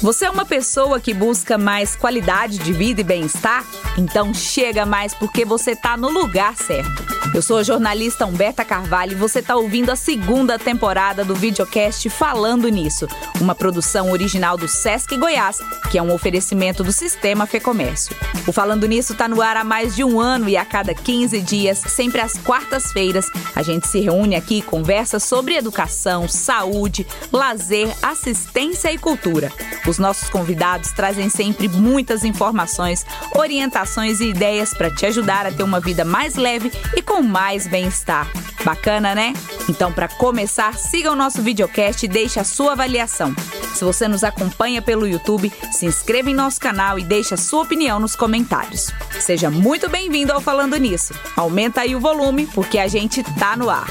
Você é uma pessoa que busca mais qualidade de vida e bem-estar? Então chega mais porque você está no lugar certo. Eu sou a jornalista Humberta Carvalho e você está ouvindo a segunda temporada do videocast Falando Nisso, uma produção original do Sesc Goiás, que é um oferecimento do Sistema Fecomércio. O Falando Nisso está no ar há mais de um ano e a cada 15 dias, sempre às quartas-feiras, a gente se reúne aqui e conversa sobre educação, saúde, lazer, assistência e cultura. Os nossos convidados trazem sempre muitas informações, orientações e ideias para te ajudar a ter uma vida mais leve e com mais bem-estar. Bacana, né? Então, para começar, siga o nosso videocast e deixe a sua avaliação. Se você nos acompanha pelo YouTube, se inscreva em nosso canal e deixe a sua opinião nos comentários. Seja muito bem-vindo ao Falando Nisso. Aumenta aí o volume, porque a gente tá no ar.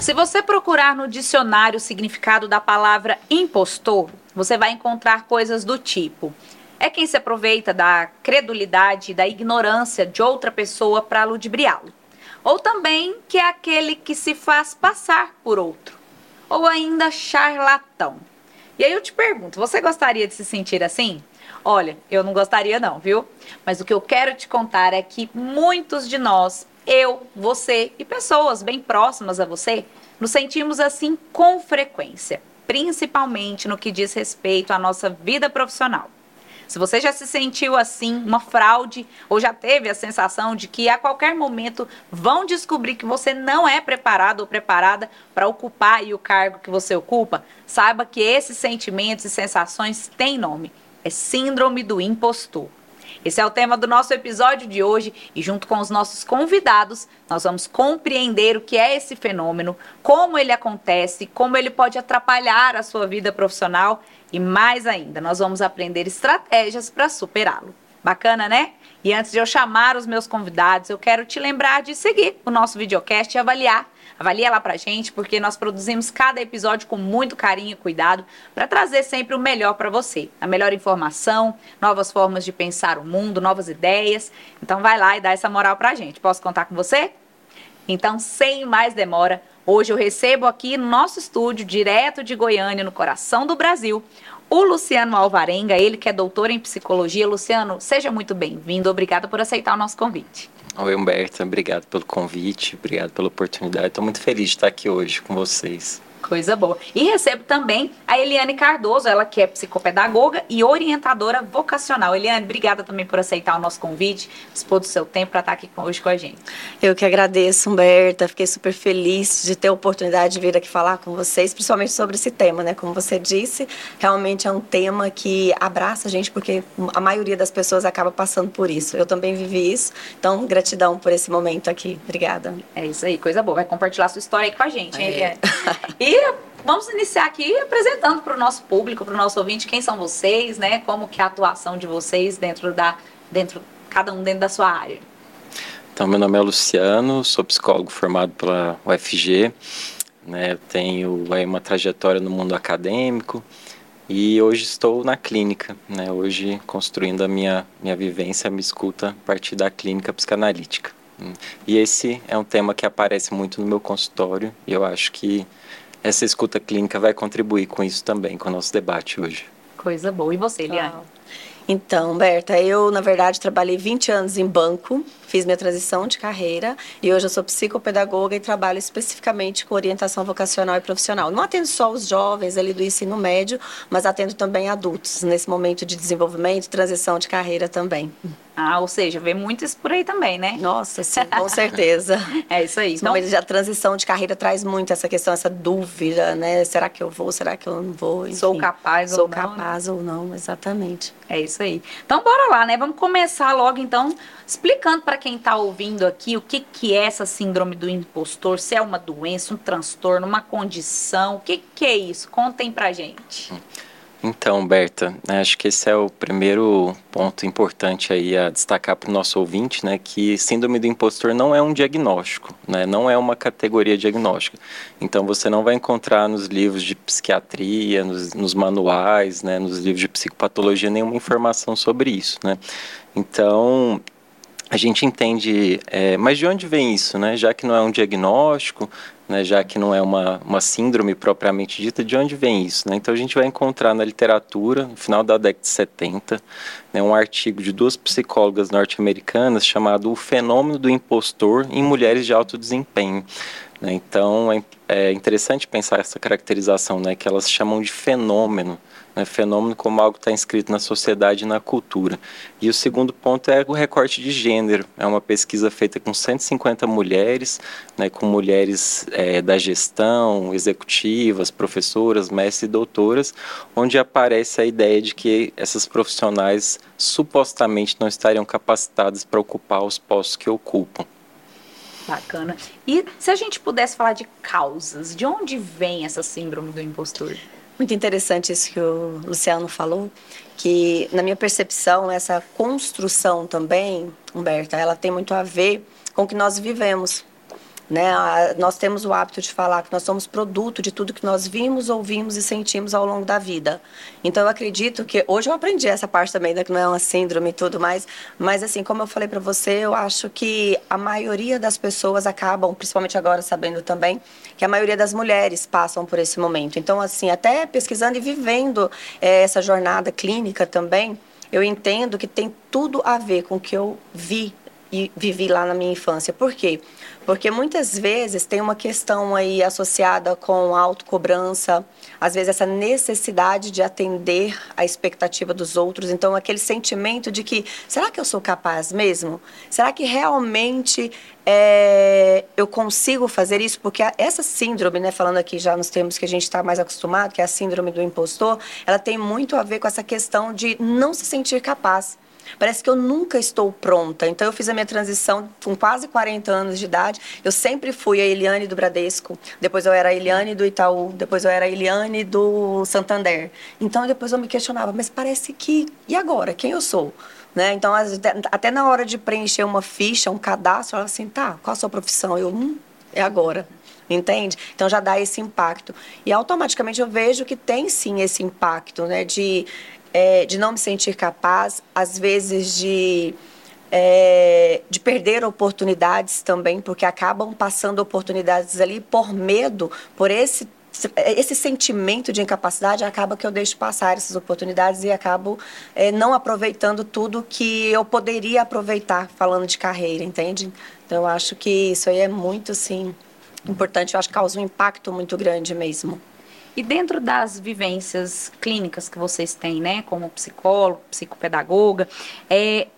Se você procurar no dicionário o significado da palavra impostor, você vai encontrar coisas do tipo: é quem se aproveita da credulidade, da ignorância de outra pessoa para ludibriá-lo. Ou também que é aquele que se faz passar por outro. Ou ainda charlatão. E aí eu te pergunto, você gostaria de se sentir assim? Olha, eu não gostaria não, viu? Mas o que eu quero te contar é que muitos de nós eu, você e pessoas bem próximas a você nos sentimos assim com frequência, principalmente no que diz respeito à nossa vida profissional. Se você já se sentiu assim, uma fraude, ou já teve a sensação de que a qualquer momento vão descobrir que você não é preparado ou preparada para ocupar o cargo que você ocupa, saiba que esses sentimentos e sensações têm nome. É síndrome do impostor. Esse é o tema do nosso episódio de hoje e junto com os nossos convidados, nós vamos compreender o que é esse fenômeno, como ele acontece, como ele pode atrapalhar a sua vida profissional e mais ainda, nós vamos aprender estratégias para superá-lo. Bacana, né? E antes de eu chamar os meus convidados, eu quero te lembrar de seguir o nosso videocast e avaliar Avalie lá pra gente, porque nós produzimos cada episódio com muito carinho e cuidado para trazer sempre o melhor para você. A melhor informação, novas formas de pensar o mundo, novas ideias. Então vai lá e dá essa moral pra gente. Posso contar com você? Então, sem mais demora, hoje eu recebo aqui no nosso estúdio, direto de Goiânia, no coração do Brasil, o Luciano Alvarenga, ele que é doutor em psicologia. Luciano, seja muito bem-vindo. Obrigada por aceitar o nosso convite. Oi, Humberto. Obrigado pelo convite, obrigado pela oportunidade. Estou muito feliz de estar aqui hoje com vocês. Coisa boa. E recebo também a Eliane Cardoso, ela que é psicopedagoga e orientadora vocacional. Eliane, obrigada também por aceitar o nosso convite, dispor do seu tempo para estar aqui hoje com a gente. Eu que agradeço, Humberta. Fiquei super feliz de ter a oportunidade de vir aqui falar com vocês, principalmente sobre esse tema, né? Como você disse, realmente é um tema que abraça a gente, porque a maioria das pessoas acaba passando por isso. Eu também vivi isso, então gratidão por esse momento aqui. Obrigada. É isso aí, coisa boa. Vai compartilhar sua história aí com a gente, hein, Eliane? É. E vamos iniciar aqui apresentando para o nosso público, para o nosso ouvinte, quem são vocês, né? Como que é a atuação de vocês dentro da, dentro, cada um dentro da sua área. Então, meu nome é Luciano, sou psicólogo formado pela UFG, né? tenho aí uma trajetória no mundo acadêmico e hoje estou na clínica, né? Hoje construindo a minha minha vivência, me escuta a partir da clínica psicanalítica. E esse é um tema que aparece muito no meu consultório e eu acho que essa escuta clínica vai contribuir com isso também, com o nosso debate hoje. Coisa boa. E você, Eliane? Então, Berta, eu, na verdade, trabalhei 20 anos em banco, fiz minha transição de carreira e hoje eu sou psicopedagoga e trabalho especificamente com orientação vocacional e profissional. Não atendo só os jovens ali do ensino médio, mas atendo também adultos nesse momento de desenvolvimento, transição de carreira também. Ah, ou seja, vê muito isso por aí também, né? Nossa, sim, com certeza. é isso aí. Então, a transição de carreira traz muito essa questão, essa dúvida, né? Será que eu vou? Será que eu não vou? Enfim, sou capaz sou ou não? Sou capaz ou não, exatamente. É isso aí. Então, bora lá, né? Vamos começar logo, então, explicando para quem está ouvindo aqui o que, que é essa síndrome do impostor, se é uma doença, um transtorno, uma condição, o que, que é isso? Contem pra gente. Então, Berta, né, acho que esse é o primeiro ponto importante aí a destacar para o nosso ouvinte, né, que síndrome do impostor não é um diagnóstico, né, não é uma categoria diagnóstica. Então, você não vai encontrar nos livros de psiquiatria, nos, nos manuais, né, nos livros de psicopatologia nenhuma informação sobre isso, né. Então, a gente entende, é, mas de onde vem isso, né? Já que não é um diagnóstico, né, já que não é uma, uma síndrome propriamente dita, de onde vem isso? Né? Então a gente vai encontrar na literatura, no final da década de 70, né, um artigo de duas psicólogas norte-americanas chamado O Fenômeno do Impostor em Mulheres de Alto Desempenho. Né? Então é, é interessante pensar essa caracterização, né, que elas chamam de fenômeno né, fenômeno como algo que está inscrito na sociedade e na cultura. E o segundo ponto é o recorte de gênero. É uma pesquisa feita com 150 mulheres, né, com mulheres é, da gestão, executivas, professoras, mestres e doutoras, onde aparece a ideia de que essas profissionais supostamente não estariam capacitadas para ocupar os postos que ocupam. Bacana. E se a gente pudesse falar de causas, de onde vem essa síndrome do impostor? Muito interessante isso que o Luciano falou, que na minha percepção, essa construção também, Humberta, ela tem muito a ver com o que nós vivemos. Né? Nós temos o hábito de falar que nós somos produto de tudo que nós vimos, ouvimos e sentimos ao longo da vida. Então eu acredito que hoje eu aprendi essa parte também, né, que não é uma síndrome e tudo mais, mas assim, como eu falei para você, eu acho que a maioria das pessoas acabam, principalmente agora sabendo também, que a maioria das mulheres passam por esse momento. Então assim, até pesquisando e vivendo é, essa jornada clínica também, eu entendo que tem tudo a ver com o que eu vi e vivi lá na minha infância. Por quê? Porque muitas vezes tem uma questão aí associada com autocobrança, às vezes essa necessidade de atender a expectativa dos outros, então aquele sentimento de que será que eu sou capaz mesmo? Será que realmente é, eu consigo fazer isso? Porque essa síndrome, né, falando aqui já nos termos que a gente está mais acostumado, que é a síndrome do impostor, ela tem muito a ver com essa questão de não se sentir capaz. Parece que eu nunca estou pronta. Então, eu fiz a minha transição com quase 40 anos de idade. Eu sempre fui a Eliane do Bradesco, depois eu era a Eliane do Itaú, depois eu era a Eliane do Santander. Então, depois eu me questionava, mas parece que. E agora? Quem eu sou? Né? Então, até na hora de preencher uma ficha, um cadastro, ela assim, tá, qual a sua profissão? Eu, hum, é agora entende? Então já dá esse impacto. E automaticamente eu vejo que tem sim esse impacto, né? De é, de não me sentir capaz, às vezes de, é, de perder oportunidades também, porque acabam passando oportunidades ali por medo, por esse esse sentimento de incapacidade acaba que eu deixo passar essas oportunidades e acabo é, não aproveitando tudo que eu poderia aproveitar falando de carreira, entende? Então eu acho que isso aí é muito assim importante, eu acho que causa um impacto muito grande mesmo. E dentro das vivências clínicas que vocês têm, né, como psicólogo, psicopedagoga, é,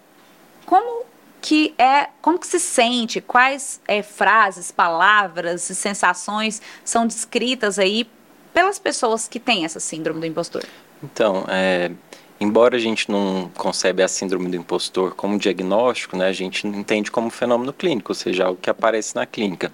como que é, como que se sente, quais é, frases, palavras e sensações são descritas aí pelas pessoas que têm essa síndrome do impostor? Então, é, embora a gente não concebe a síndrome do impostor como diagnóstico, né, a gente entende como fenômeno clínico, ou seja, algo que aparece na clínica.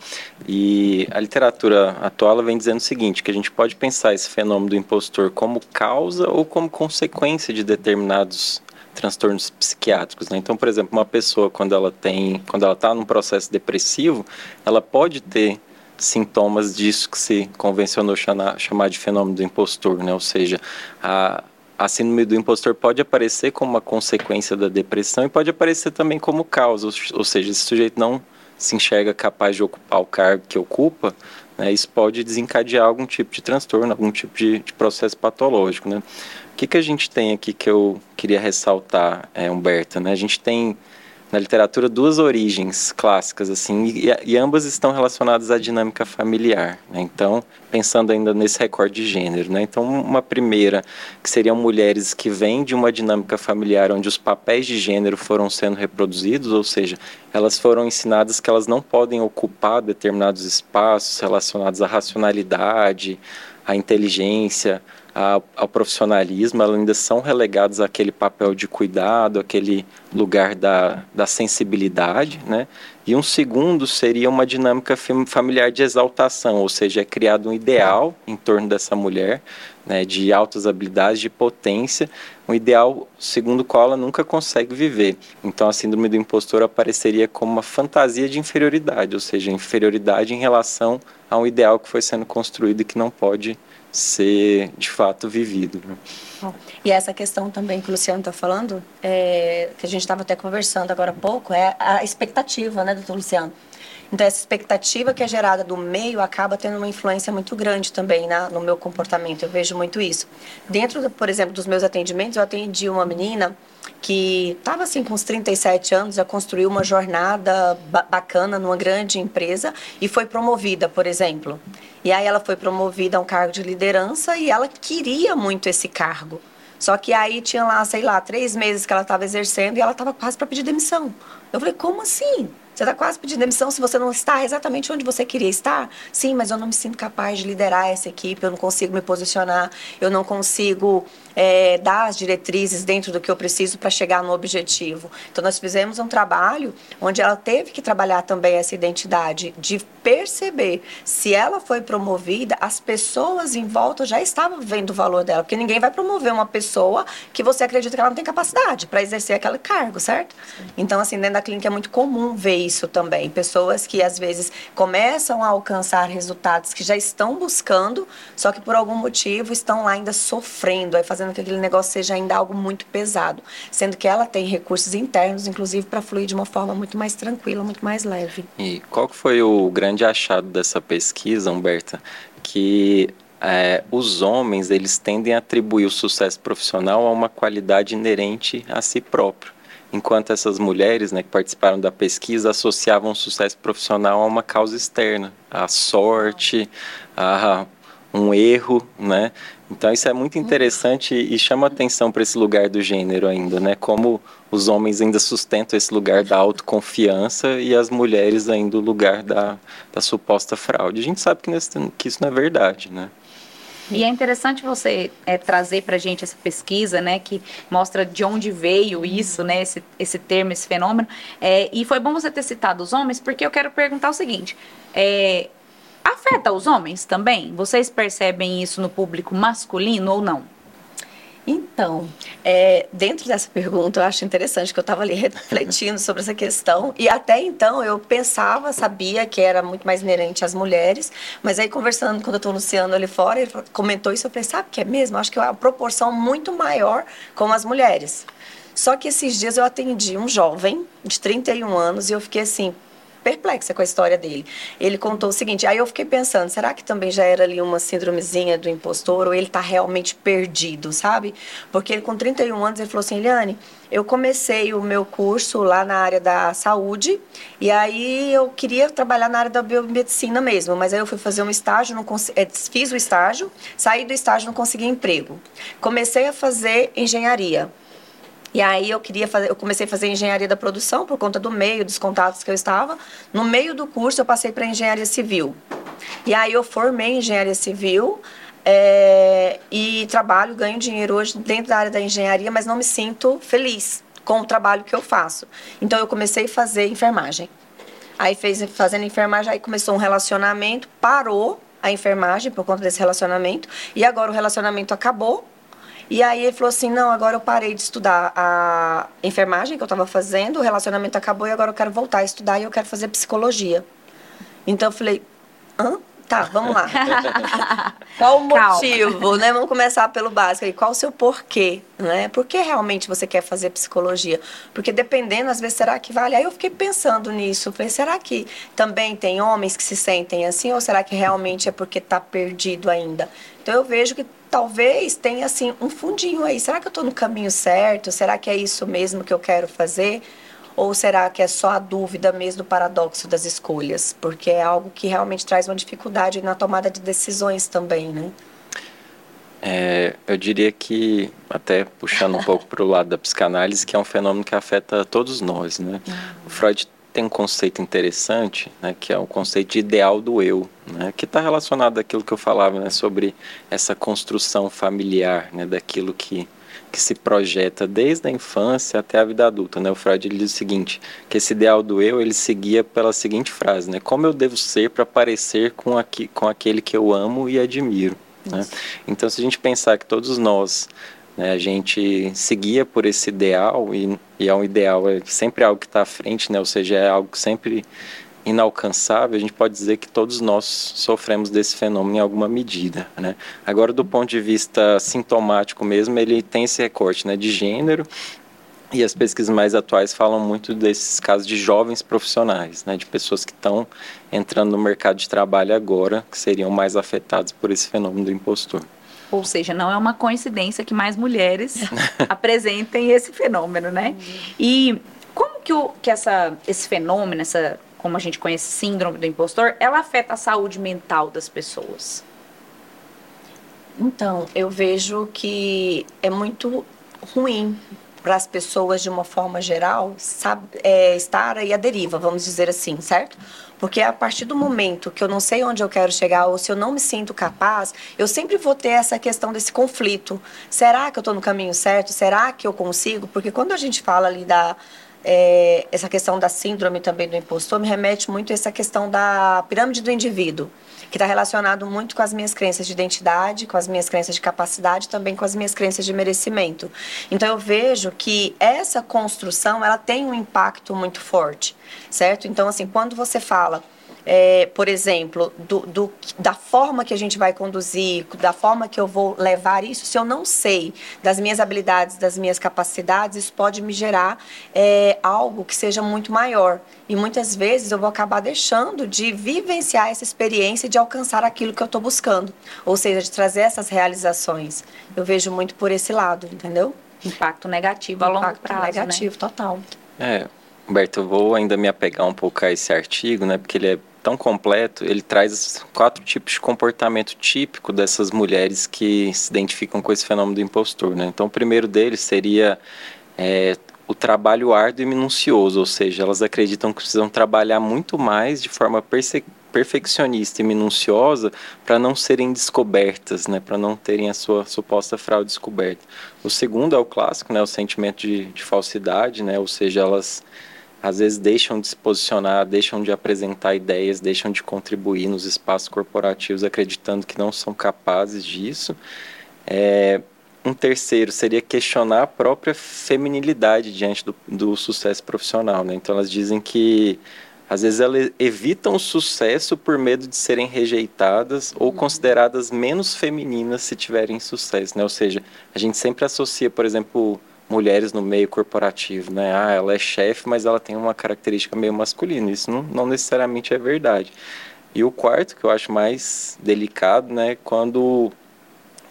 E a literatura atual vem dizendo o seguinte, que a gente pode pensar esse fenômeno do impostor como causa ou como consequência de determinados transtornos psiquiátricos. Né? Então, por exemplo, uma pessoa quando ela tem, quando ela está num processo depressivo, ela pode ter sintomas disso que se convencionou chamar, chamar de fenômeno do impostor, né? Ou seja, a, a síndrome do impostor pode aparecer como uma consequência da depressão e pode aparecer também como causa, ou seja, esse sujeito não se enxerga capaz de ocupar o cargo que ocupa, né, isso pode desencadear algum tipo de transtorno, algum tipo de, de processo patológico. Né? O que, que a gente tem aqui que eu queria ressaltar, é, Humberta? Né? A gente tem na literatura duas origens clássicas assim e, e, ambas estão relacionadas à dinâmica familiar né? então pensando ainda nesse recorde de gênero né? então uma primeira que seriam mulheres que vêm de uma dinâmica familiar onde os papéis de gênero foram sendo reproduzidos ou seja elas foram ensinadas que elas não podem ocupar determinados espaços relacionados à racionalidade à inteligência ao, profissionalismo, elas ainda são relegadas àquele papel de cuidado, aquele lugar da, da sensibilidade, né? E um segundo seria uma dinâmica familiar de exaltação, ou seja, é criado um ideal em torno dessa mulher, né, de altas habilidades, de potência, um ideal segundo o qual ela nunca consegue viver. Então a síndrome do impostor apareceria como uma fantasia de inferioridade, ou seja, inferioridade em relação a um ideal que foi sendo construído e que não pode ser de fato vivido. Né? E essa questão também que o Luciano está falando, é, que a gente estava até conversando agora há pouco, é a expectativa, né, doutor Luciano? Então, essa expectativa que é gerada do meio acaba tendo uma influência muito grande também na, no meu comportamento. Eu vejo muito isso. Dentro, por exemplo, dos meus atendimentos, eu atendi uma menina que estava assim com uns 37 anos, já construiu uma jornada ba bacana numa grande empresa e foi promovida, por exemplo. E aí ela foi promovida a um cargo de liderança e ela queria muito esse cargo. Só que aí tinha lá, sei lá, três meses que ela estava exercendo e ela estava quase para pedir demissão. Eu falei, como assim? Você está quase pedindo demissão se você não está exatamente onde você queria estar? Sim, mas eu não me sinto capaz de liderar essa equipe, eu não consigo me posicionar, eu não consigo é, dar as diretrizes dentro do que eu preciso para chegar no objetivo. Então, nós fizemos um trabalho onde ela teve que trabalhar também essa identidade, de perceber se ela foi promovida, as pessoas em volta já estavam vendo o valor dela, porque ninguém vai promover uma pessoa que você acredita que ela não tem capacidade para exercer aquele cargo, certo? Sim. Então, assim, dentro da clínica é muito comum ver isso também. Pessoas que às vezes começam a alcançar resultados que já estão buscando, só que por algum motivo estão lá ainda sofrendo, aí fazendo que aquele negócio seja ainda algo muito pesado, sendo que ela tem recursos internos, inclusive, para fluir de uma forma muito mais tranquila, muito mais leve. E qual que foi o grande achado dessa pesquisa, Humberta? Que é, os homens eles tendem a atribuir o sucesso profissional a uma qualidade inerente a si próprio enquanto essas mulheres né, que participaram da pesquisa associavam o sucesso profissional a uma causa externa, a sorte, a um erro, né? Então isso é muito interessante e chama atenção para esse lugar do gênero ainda, né? Como os homens ainda sustentam esse lugar da autoconfiança e as mulheres ainda o lugar da, da suposta fraude. A gente sabe que, nesse, que isso não é verdade, né? E é interessante você é, trazer para a gente essa pesquisa, né, que mostra de onde veio isso, né, esse, esse termo, esse fenômeno. É, e foi bom você ter citado os homens, porque eu quero perguntar o seguinte: é, afeta os homens também? Vocês percebem isso no público masculino ou não? Então, é, dentro dessa pergunta, eu acho interessante que eu estava ali refletindo sobre essa questão. E até então eu pensava, sabia que era muito mais inerente às mulheres, mas aí conversando com o doutor Luciano ali fora, ele comentou isso. Eu falei, sabe que é mesmo? Acho que é uma proporção muito maior com as mulheres. Só que esses dias eu atendi um jovem de 31 anos e eu fiquei assim, perplexa com a história dele. Ele contou o seguinte, aí eu fiquei pensando, será que também já era ali uma síndromezinha do impostor ou ele está realmente perdido, sabe? Porque ele com 31 anos ele falou assim, Eliane, eu comecei o meu curso lá na área da saúde e aí eu queria trabalhar na área da biomedicina mesmo, mas aí eu fui fazer um estágio, não é, fiz o estágio, saí do estágio não consegui emprego. Comecei a fazer engenharia. E aí eu queria fazer, eu comecei a fazer engenharia da produção por conta do meio, dos contatos que eu estava. No meio do curso eu passei para engenharia civil. E aí eu formei engenharia civil é, e trabalho, ganho dinheiro hoje dentro da área da engenharia, mas não me sinto feliz com o trabalho que eu faço. Então eu comecei a fazer enfermagem. Aí fez fazendo enfermagem, aí começou um relacionamento, parou a enfermagem por conta desse relacionamento e agora o relacionamento acabou e aí ele falou assim: não, agora eu parei de estudar a enfermagem que eu estava fazendo, o relacionamento acabou e agora eu quero voltar a estudar e eu quero fazer psicologia. Então eu falei: hã? Tá, vamos lá. Qual o motivo, Calma. né? Vamos começar pelo básico aí. Qual o seu porquê, né? Por que realmente você quer fazer psicologia? Porque dependendo, às vezes, será que vale? Aí eu fiquei pensando nisso. Falei, será que também tem homens que se sentem assim? Ou será que realmente é porque está perdido ainda? Então eu vejo que talvez tenha assim um fundinho aí. Será que eu estou no caminho certo? Será que é isso mesmo que eu quero fazer? Ou será que é só a dúvida mesmo do paradoxo das escolhas? Porque é algo que realmente traz uma dificuldade na tomada de decisões também, né? É, eu diria que, até puxando um pouco para o lado da psicanálise, que é um fenômeno que afeta todos nós, né? Uhum. O Freud tem um conceito interessante, né, que é o conceito de ideal do eu, né, que está relacionado àquilo que eu falava né, sobre essa construção familiar, né, daquilo que, que se projeta desde a infância até a vida adulta. Né? O Freud ele diz o seguinte, que esse ideal do eu ele seguia pela seguinte frase, né, como eu devo ser para parecer com, aqui, com aquele que eu amo e admiro. Né? Então, se a gente pensar que todos nós né? A gente seguia por esse ideal e, e é um ideal, é sempre algo que está à frente, né? ou seja, é algo sempre inalcançável, a gente pode dizer que todos nós sofremos desse fenômeno em alguma medida, né? Agora, do ponto de vista sintomático mesmo, ele tem esse recorte, né, de gênero, e as pesquisas mais atuais falam muito desses casos de jovens profissionais, né, de pessoas que estão entrando no mercado de trabalho agora, que seriam mais afetados por esse fenômeno do impostor. Ou seja, não é uma coincidência que mais mulheres apresentem esse fenômeno, né? E como que, o, que essa, esse fenômeno, essa, como a gente conhece, síndrome do impostor, ela afeta a saúde mental das pessoas? Então, eu vejo que é muito ruim para as pessoas de uma forma geral sabe, é, estar aí à deriva, vamos dizer assim, certo? Porque a partir do momento que eu não sei onde eu quero chegar ou se eu não me sinto capaz, eu sempre vou ter essa questão desse conflito. Será que eu estou no caminho certo? Será que eu consigo? Porque quando a gente fala ali da é, essa questão da síndrome também do impostor me remete muito a essa questão da pirâmide do indivíduo, que está relacionado muito com as minhas crenças de identidade, com as minhas crenças de capacidade, também com as minhas crenças de merecimento. Então eu vejo que essa construção ela tem um impacto muito forte, certo? Então assim, quando você fala é, por exemplo, do, do, da forma que a gente vai conduzir, da forma que eu vou levar isso, se eu não sei das minhas habilidades, das minhas capacidades, isso pode me gerar é, algo que seja muito maior. E muitas vezes eu vou acabar deixando de vivenciar essa experiência de alcançar aquilo que eu estou buscando. Ou seja, de trazer essas realizações. Eu vejo muito por esse lado, entendeu? Impacto negativo a longo Impacto prazo. negativo, né? total. É, Humberto, eu vou ainda me apegar um pouco a esse artigo, né, porque ele é tão completo, ele traz quatro tipos de comportamento típico dessas mulheres que se identificam com esse fenômeno do impostor. Né? Então, o primeiro deles seria é, o trabalho árduo e minucioso, ou seja, elas acreditam que precisam trabalhar muito mais de forma perfeccionista e minuciosa para não serem descobertas, né, para não terem a sua suposta fraude descoberta. O segundo é o clássico, né, o sentimento de, de falsidade, né, ou seja, elas às vezes deixam de se posicionar, deixam de apresentar ideias, deixam de contribuir nos espaços corporativos, acreditando que não são capazes disso. É, um terceiro seria questionar a própria feminilidade diante do, do sucesso profissional. Né? Então, elas dizem que às vezes elas evitam o sucesso por medo de serem rejeitadas ou consideradas menos femininas se tiverem sucesso, né? Ou seja, a gente sempre associa, por exemplo, mulheres no meio corporativo, né? Ah, ela é chefe, mas ela tem uma característica meio masculina. Isso não, não necessariamente é verdade. E o quarto, que eu acho mais delicado, né? Quando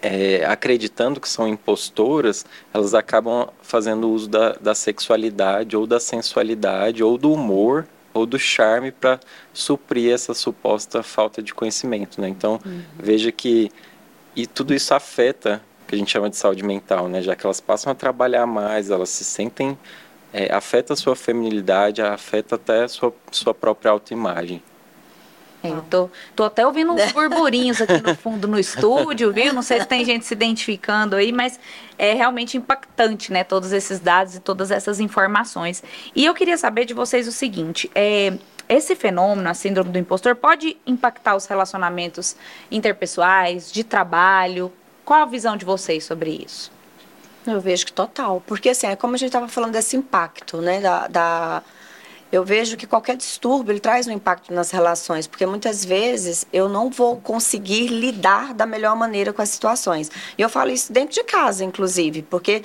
é, acreditando que são impostoras, elas acabam fazendo uso da, da sexualidade ou da sensualidade ou do humor ou do charme para suprir essa suposta falta de conhecimento, né? Então, uhum. veja que e tudo isso afeta que a gente chama de saúde mental, né? Já que elas passam a trabalhar mais, elas se sentem é, afeta a sua feminilidade, afeta até a sua, sua própria autoimagem. É, eu tô, tô até ouvindo uns burburinhos aqui no fundo no estúdio, viu? Não sei se tem gente se identificando aí, mas é realmente impactante, né? Todos esses dados e todas essas informações. E eu queria saber de vocês o seguinte: é, esse fenômeno, a síndrome do impostor, pode impactar os relacionamentos interpessoais, de trabalho? Qual a visão de vocês sobre isso? Eu vejo que total. Porque, assim, é como a gente estava falando desse impacto, né? Da, da, Eu vejo que qualquer distúrbio, ele traz um impacto nas relações. Porque, muitas vezes, eu não vou conseguir lidar da melhor maneira com as situações. E eu falo isso dentro de casa, inclusive. Porque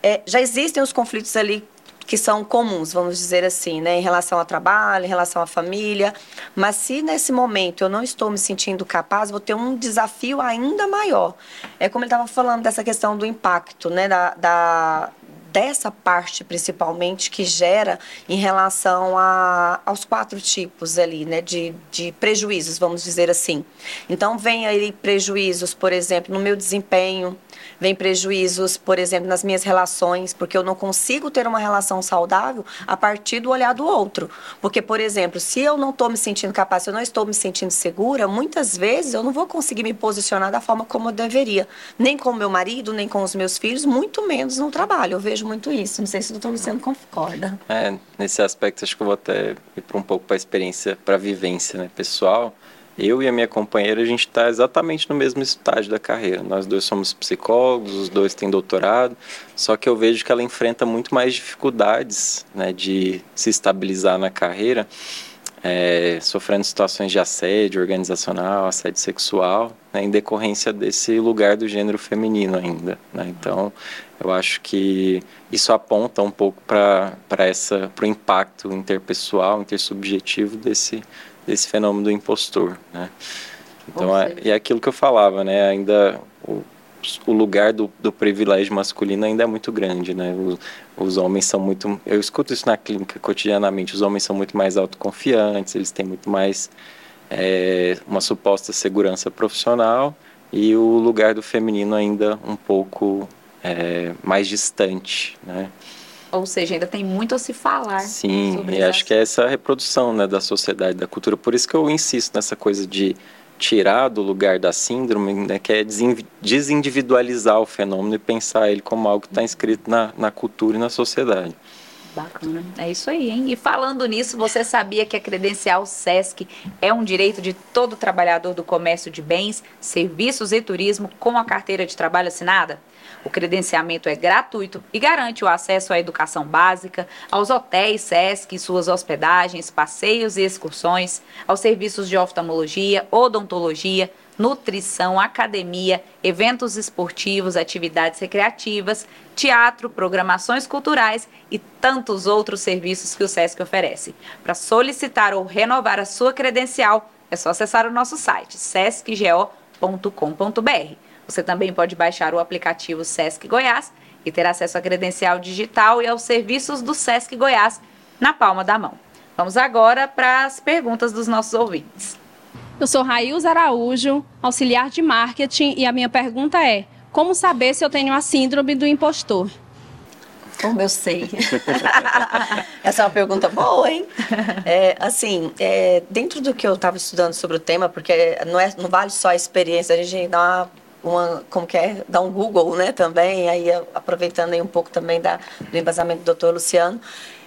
é, já existem os conflitos ali que são comuns, vamos dizer assim, né, em relação ao trabalho, em relação à família. Mas se nesse momento eu não estou me sentindo capaz, vou ter um desafio ainda maior. É como ele estava falando dessa questão do impacto, né, da, da dessa parte principalmente que gera em relação a, aos quatro tipos ali, né, de, de prejuízos, vamos dizer assim. Então, vem aí prejuízos, por exemplo, no meu desempenho, vem prejuízos, por exemplo, nas minhas relações, porque eu não consigo ter uma relação saudável a partir do olhar do outro. Porque, por exemplo, se eu não estou me sentindo capaz, se eu não estou me sentindo segura, muitas vezes eu não vou conseguir me posicionar da forma como eu deveria, nem com o meu marido, nem com os meus filhos, muito menos no trabalho. Eu vejo muito isso. Não sei se o doutor Luciano concorda. É, nesse aspecto, acho que eu vou até ir para um pouco para a experiência, para a vivência né, pessoal eu e a minha companheira, a gente está exatamente no mesmo estágio da carreira. Nós dois somos psicólogos, os dois têm doutorado, só que eu vejo que ela enfrenta muito mais dificuldades né, de se estabilizar na carreira. é, sofrendo situações de assédio organizacional, assédio sexual, né, em decorrência desse lugar do gênero feminino ainda. Né? Então, eu acho que isso aponta um pouco para o impacto interpessoal, intersubjetivo desse, desse fenômeno do impostor. Né? Então, é, é aquilo que eu falava, né? ainda o, o lugar do, do privilégio masculino ainda é muito grande, né? Os, os, homens são muito, eu escuto isso na clínica cotidianamente. Os homens são muito mais autoconfiantes, eles têm muito mais é, uma suposta segurança profissional e o lugar do feminino ainda um pouco é, mais distante, né? Ou seja, ainda tem muito a se falar. Sim, e acho que é essa reprodução né, da sociedade, da cultura. Por isso que eu insisto nessa coisa de tirar do lugar da síndrome, né, que é desindividualizar o fenômeno e pensar ele como algo que está inscrito na, na cultura e na sociedade. Bacana. É isso aí, hein? E falando nisso, você sabia que a credencial SESC é um direito de todo trabalhador do comércio de bens, serviços e turismo com a carteira de trabalho assinada? O credenciamento é gratuito e garante o acesso à educação básica, aos hotéis SESC suas hospedagens, passeios e excursões, aos serviços de oftalmologia, odontologia, nutrição, academia, eventos esportivos, atividades recreativas, teatro, programações culturais e tantos outros serviços que o SESC oferece. Para solicitar ou renovar a sua credencial, é só acessar o nosso site sescgo.com.br. Você também pode baixar o aplicativo SESC Goiás e ter acesso à credencial digital e aos serviços do SESC Goiás na palma da mão. Vamos agora para as perguntas dos nossos ouvintes. Eu sou Rails Araújo, auxiliar de marketing, e a minha pergunta é: como saber se eu tenho a síndrome do impostor? Como eu sei? Essa é uma pergunta boa, hein? É, assim, é, dentro do que eu estava estudando sobre o tema, porque não, é, não vale só a experiência, a gente dá uma uma, como que é, dar um Google, né, também, aí aproveitando aí um pouco também da, do embasamento do doutor Luciano,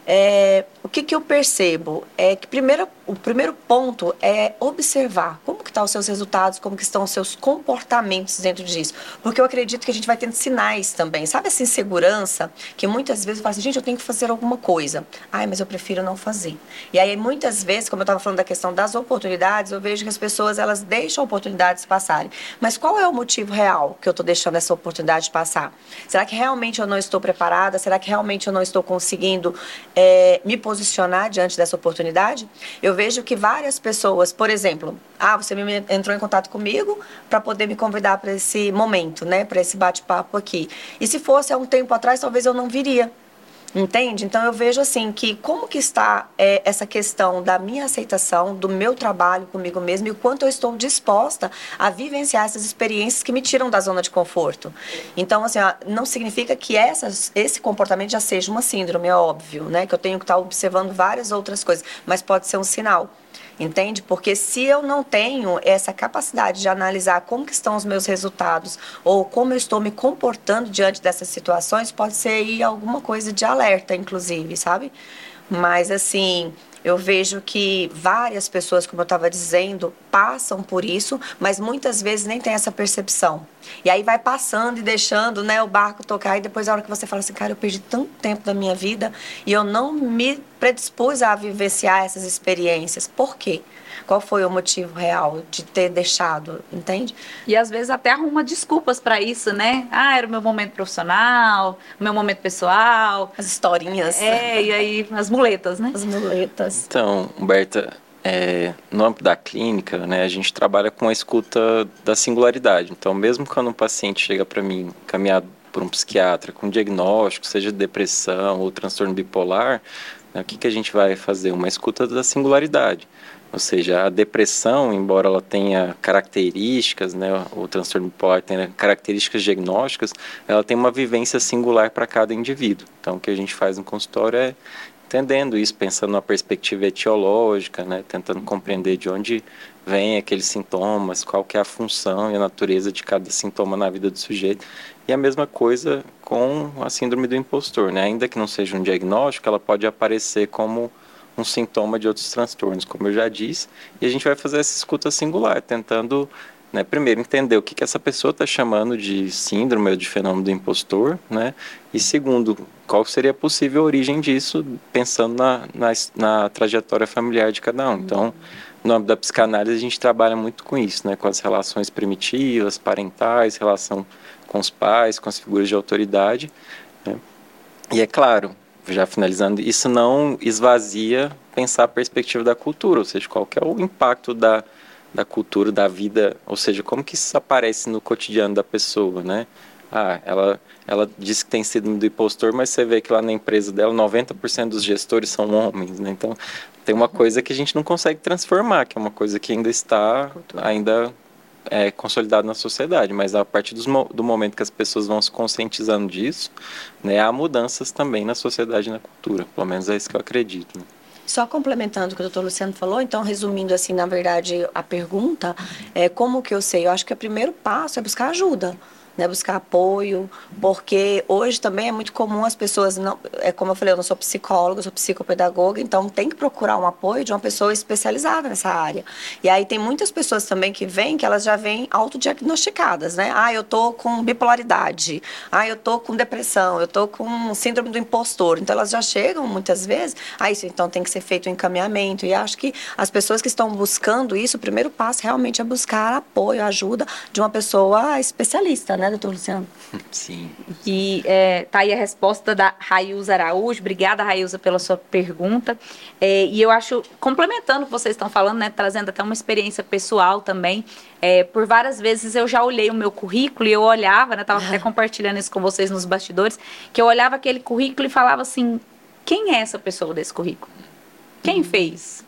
é, o que, que eu percebo? É que primeiro, o primeiro ponto é observar como que estão tá os seus resultados, como que estão os seus comportamentos dentro disso. Porque eu acredito que a gente vai tendo sinais também. Sabe essa insegurança que muitas vezes eu falo assim, gente, eu tenho que fazer alguma coisa. Ai, mas eu prefiro não fazer. E aí muitas vezes, como eu estava falando da questão das oportunidades, eu vejo que as pessoas elas deixam oportunidades passarem. Mas qual é o motivo real que eu estou deixando essa oportunidade passar? Será que realmente eu não estou preparada? Será que realmente eu não estou conseguindo é, me posicionar diante dessa oportunidade, eu vejo que várias pessoas, por exemplo, ah, você me entrou em contato comigo para poder me convidar para esse momento, né, para esse bate-papo aqui. E se fosse há um tempo atrás, talvez eu não viria. Entende? Então eu vejo assim que como que está é, essa questão da minha aceitação, do meu trabalho comigo mesmo e o quanto eu estou disposta a vivenciar essas experiências que me tiram da zona de conforto. Então, assim, ó, não significa que essas, esse comportamento já seja uma síndrome, é óbvio, né? Que eu tenho que estar observando várias outras coisas, mas pode ser um sinal entende? Porque se eu não tenho essa capacidade de analisar como que estão os meus resultados ou como eu estou me comportando diante dessas situações, pode ser aí alguma coisa de alerta, inclusive, sabe? Mas assim, eu vejo que várias pessoas, como eu estava dizendo, passam por isso, mas muitas vezes nem tem essa percepção. E aí vai passando e deixando né, o barco tocar, e depois a hora que você fala assim, cara, eu perdi tanto tempo da minha vida e eu não me predispus a vivenciar essas experiências. Por quê? Qual foi o motivo real de ter deixado, entende? E às vezes até arruma desculpas para isso, né? Ah, era o meu momento profissional, o meu momento pessoal. As historinhas. É, e aí as muletas, né? As muletas. Então, Humberta, é, no âmbito da clínica, né, a gente trabalha com a escuta da singularidade. Então, mesmo quando um paciente chega para mim caminhado por um psiquiatra com diagnóstico, seja de depressão ou transtorno bipolar, né, o que, que a gente vai fazer? Uma escuta da singularidade. Ou seja, a depressão, embora ela tenha características, né, o transtorno bipolar tenha características diagnósticas, ela tem uma vivência singular para cada indivíduo. Então, o que a gente faz no consultório é entendendo isso, pensando na perspectiva etiológica, né, tentando compreender de onde vem aqueles sintomas, qual que é a função e a natureza de cada sintoma na vida do sujeito. E a mesma coisa com a síndrome do impostor, né? Ainda que não seja um diagnóstico, ela pode aparecer como um sintoma de outros transtornos, como eu já disse, e a gente vai fazer essa escuta singular, tentando né, primeiro entender o que, que essa pessoa está chamando de síndrome ou de fenômeno do impostor, né, e segundo, qual seria a possível origem disso, pensando na, na, na trajetória familiar de cada um. Então, no âmbito da psicanálise, a gente trabalha muito com isso, né, com as relações primitivas, parentais, relação com os pais, com as figuras de autoridade. Né, e é claro, já finalizando, isso não esvazia pensar a perspectiva da cultura, ou seja, qual é o impacto da da cultura, da vida, ou seja, como que isso aparece no cotidiano da pessoa, né? Ah, ela, ela diz que tem sido do impostor, mas você vê que lá na empresa dela 90% dos gestores são homens, né? Então, tem uma coisa que a gente não consegue transformar, que é uma coisa que ainda está ainda é, consolidado na sociedade, mas a partir dos, do momento que as pessoas vão se conscientizando disso, né, há mudanças também na sociedade e na cultura, pelo menos é isso que eu acredito. Né? Só complementando o que o doutor Luciano falou, então, resumindo assim, na verdade, a pergunta, é como que eu sei? Eu acho que o primeiro passo é buscar ajuda né, buscar apoio, porque hoje também é muito comum as pessoas não, é como eu falei, eu não sou psicóloga, sou psicopedagoga, então tem que procurar um apoio de uma pessoa especializada nessa área. E aí tem muitas pessoas também que vêm que elas já vêm autodiagnosticadas, né? Ah, eu tô com bipolaridade. Ah, eu tô com depressão, eu tô com síndrome do impostor. Então elas já chegam muitas vezes, ah, isso então tem que ser feito um encaminhamento. E acho que as pessoas que estão buscando isso, o primeiro passo realmente é buscar apoio, ajuda de uma pessoa especialista, né, doutor Luciano? Sim. E é, tá aí a resposta da Railza Araújo. Obrigada, Railza, pela sua pergunta. É, e eu acho, complementando o que vocês estão falando, né, trazendo até uma experiência pessoal também, é, por várias vezes eu já olhei o meu currículo e eu olhava, né, tava até compartilhando isso com vocês nos bastidores, que eu olhava aquele currículo e falava assim, quem é essa pessoa desse currículo? Quem uhum. fez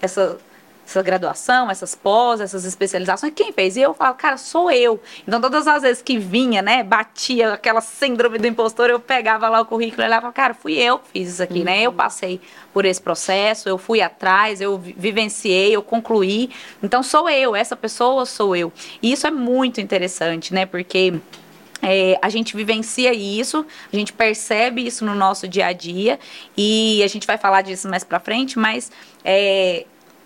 essa essa graduação, essas pós, essas especializações, quem fez? E eu falo, cara, sou eu. Então, todas as vezes que vinha, né, batia aquela síndrome do impostor, eu pegava lá o currículo e olhava, cara, fui eu que fiz isso aqui, uhum. né? Eu passei por esse processo, eu fui atrás, eu vivenciei, eu concluí. Então, sou eu, essa pessoa sou eu. E isso é muito interessante, né? Porque é, a gente vivencia isso, a gente percebe isso no nosso dia a dia e a gente vai falar disso mais para frente, mas é,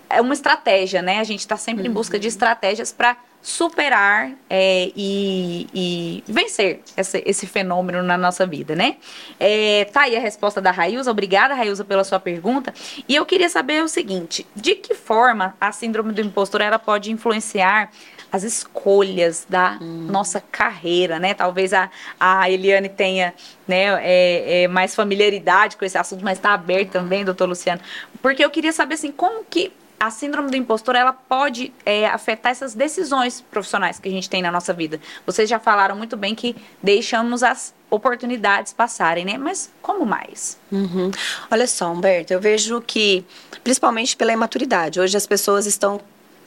é uma estratégia, né? A gente está sempre uhum. em busca de estratégias para superar é, e, e, vencer esse, esse, fenômeno na nossa vida, né? É, tá aí a resposta da Railza. Obrigada, Railza, pela sua pergunta. E eu queria saber o seguinte: de que forma a síndrome do impostor ela pode influenciar as escolhas da hum. nossa carreira, né? Talvez a, a Eliane tenha né, é, é, mais familiaridade com esse assunto, mas está aberto também, doutor Luciano. Porque eu queria saber assim, como que a síndrome do impostor ela pode é, afetar essas decisões profissionais que a gente tem na nossa vida. Vocês já falaram muito bem que deixamos as oportunidades passarem, né? Mas como mais? Uhum. Olha só, Humberto, eu vejo que, principalmente pela imaturidade, hoje as pessoas estão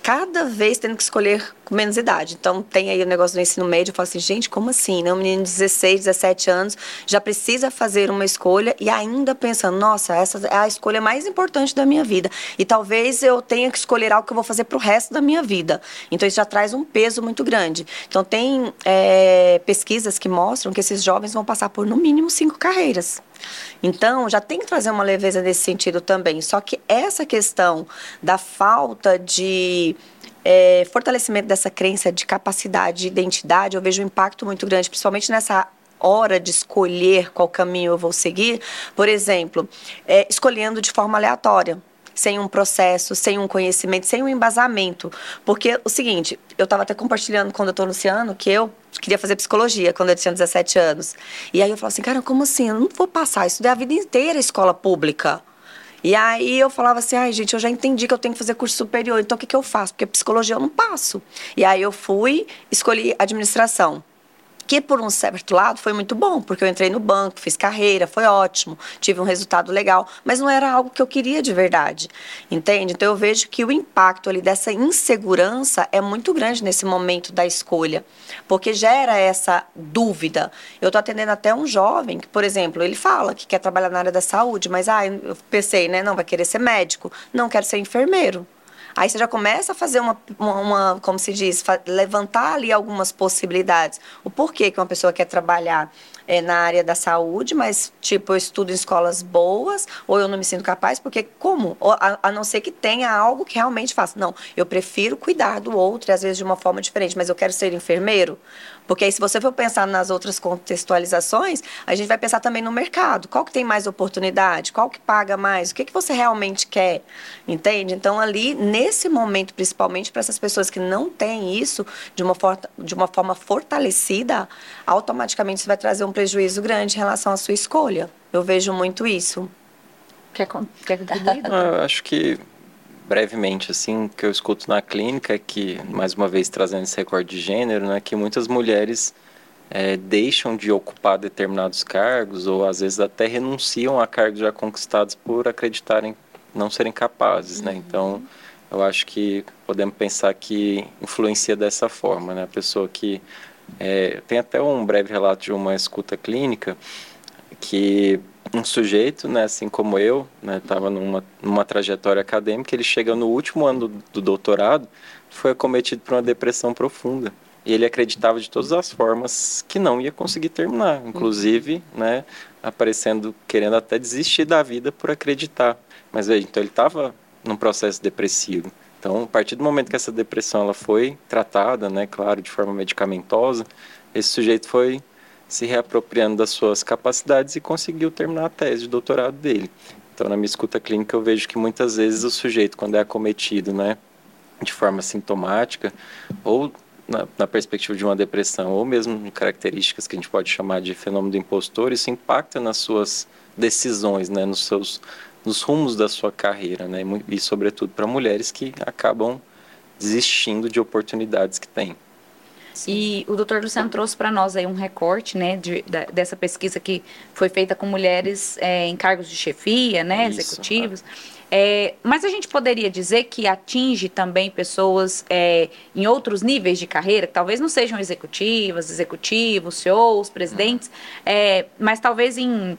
cada vez tendo que escolher com menos idade. Então, tem aí o negócio do ensino médio. Eu falo assim, gente, como assim? Né? Um menino de 16, 17 anos já precisa fazer uma escolha e ainda pensando, nossa, essa é a escolha mais importante da minha vida. E talvez eu tenha que escolher algo que eu vou fazer para o resto da minha vida. Então, isso já traz um peso muito grande. Então, tem é, pesquisas que mostram que esses jovens vão passar por, no mínimo, cinco carreiras. Então, já tem que trazer uma leveza nesse sentido também. Só que essa questão da falta de é, fortalecimento dessa crença de capacidade, de identidade, eu vejo um impacto muito grande, principalmente nessa hora de escolher qual caminho eu vou seguir. Por exemplo, é, escolhendo de forma aleatória sem um processo, sem um conhecimento, sem um embasamento. Porque o seguinte, eu estava até compartilhando com o doutor Luciano que eu queria fazer psicologia quando eu tinha 17 anos. E aí eu falava assim, cara, como assim? Eu não vou passar, isso a vida inteira escola pública. E aí eu falava assim, ai gente, eu já entendi que eu tenho que fazer curso superior, então o que, que eu faço? Porque psicologia eu não passo. E aí eu fui, escolhi administração que por um certo lado foi muito bom, porque eu entrei no banco, fiz carreira, foi ótimo, tive um resultado legal, mas não era algo que eu queria de verdade, entende? Então eu vejo que o impacto ali dessa insegurança é muito grande nesse momento da escolha, porque gera essa dúvida. Eu estou atendendo até um jovem que, por exemplo, ele fala que quer trabalhar na área da saúde, mas ah, eu pensei, né, não vai querer ser médico, não quero ser enfermeiro. Aí você já começa a fazer uma, uma, uma como se diz, levantar ali algumas possibilidades. O porquê que uma pessoa quer trabalhar é, na área da saúde, mas, tipo, eu estudo em escolas boas, ou eu não me sinto capaz, porque como? A, a não ser que tenha algo que realmente faça. Não, eu prefiro cuidar do outro, às vezes de uma forma diferente, mas eu quero ser enfermeiro? Porque aí, se você for pensar nas outras contextualizações, a gente vai pensar também no mercado. Qual que tem mais oportunidade? Qual que paga mais? O que, que você realmente quer? Entende? Então, ali, nesse momento, principalmente para essas pessoas que não têm isso de uma, for de uma forma fortalecida, automaticamente isso vai trazer um prejuízo grande em relação à sua escolha. Eu vejo muito isso. Quer, quer contribuir? Eu acho que brevemente, assim, que eu escuto na clínica é que, mais uma vez trazendo esse recorde de gênero, né, que muitas mulheres é, deixam de ocupar determinados cargos ou às vezes até renunciam a cargos já conquistados por acreditarem não serem capazes, né? Então, eu acho que podemos pensar que influencia dessa forma, né? A pessoa que é, tem até um breve relato de uma escuta clínica que um sujeito, né, assim como eu, estava né, numa, numa trajetória acadêmica, ele chega no último ano do, do doutorado, foi acometido por uma depressão profunda. E ele acreditava de todas as formas que não ia conseguir terminar, inclusive, né, aparecendo querendo até desistir da vida por acreditar. Mas veja, então ele estava num processo depressivo. Então, a partir do momento que essa depressão ela foi tratada, né, claro, de forma medicamentosa, esse sujeito foi se reapropriando das suas capacidades e conseguiu terminar a tese de doutorado dele. Então, na minha escuta clínica, eu vejo que muitas vezes o sujeito, quando é acometido, né, de forma sintomática, ou na, na, perspectiva de uma depressão, ou mesmo em características que a gente pode chamar de fenômeno do impostor, isso impacta nas suas decisões, né, nos seus nos rumos da sua carreira, né, e sobretudo para mulheres que acabam desistindo de oportunidades que têm. E o doutor Luciano trouxe para nós aí um recorte, né, de, de, dessa pesquisa que foi feita com mulheres é, em cargos de chefia, né, Isso, executivos. É, mas a gente poderia dizer que atinge também pessoas é, em outros níveis de carreira, que talvez não sejam executivas, executivos, CEOs, presidentes, uhum. mas talvez em,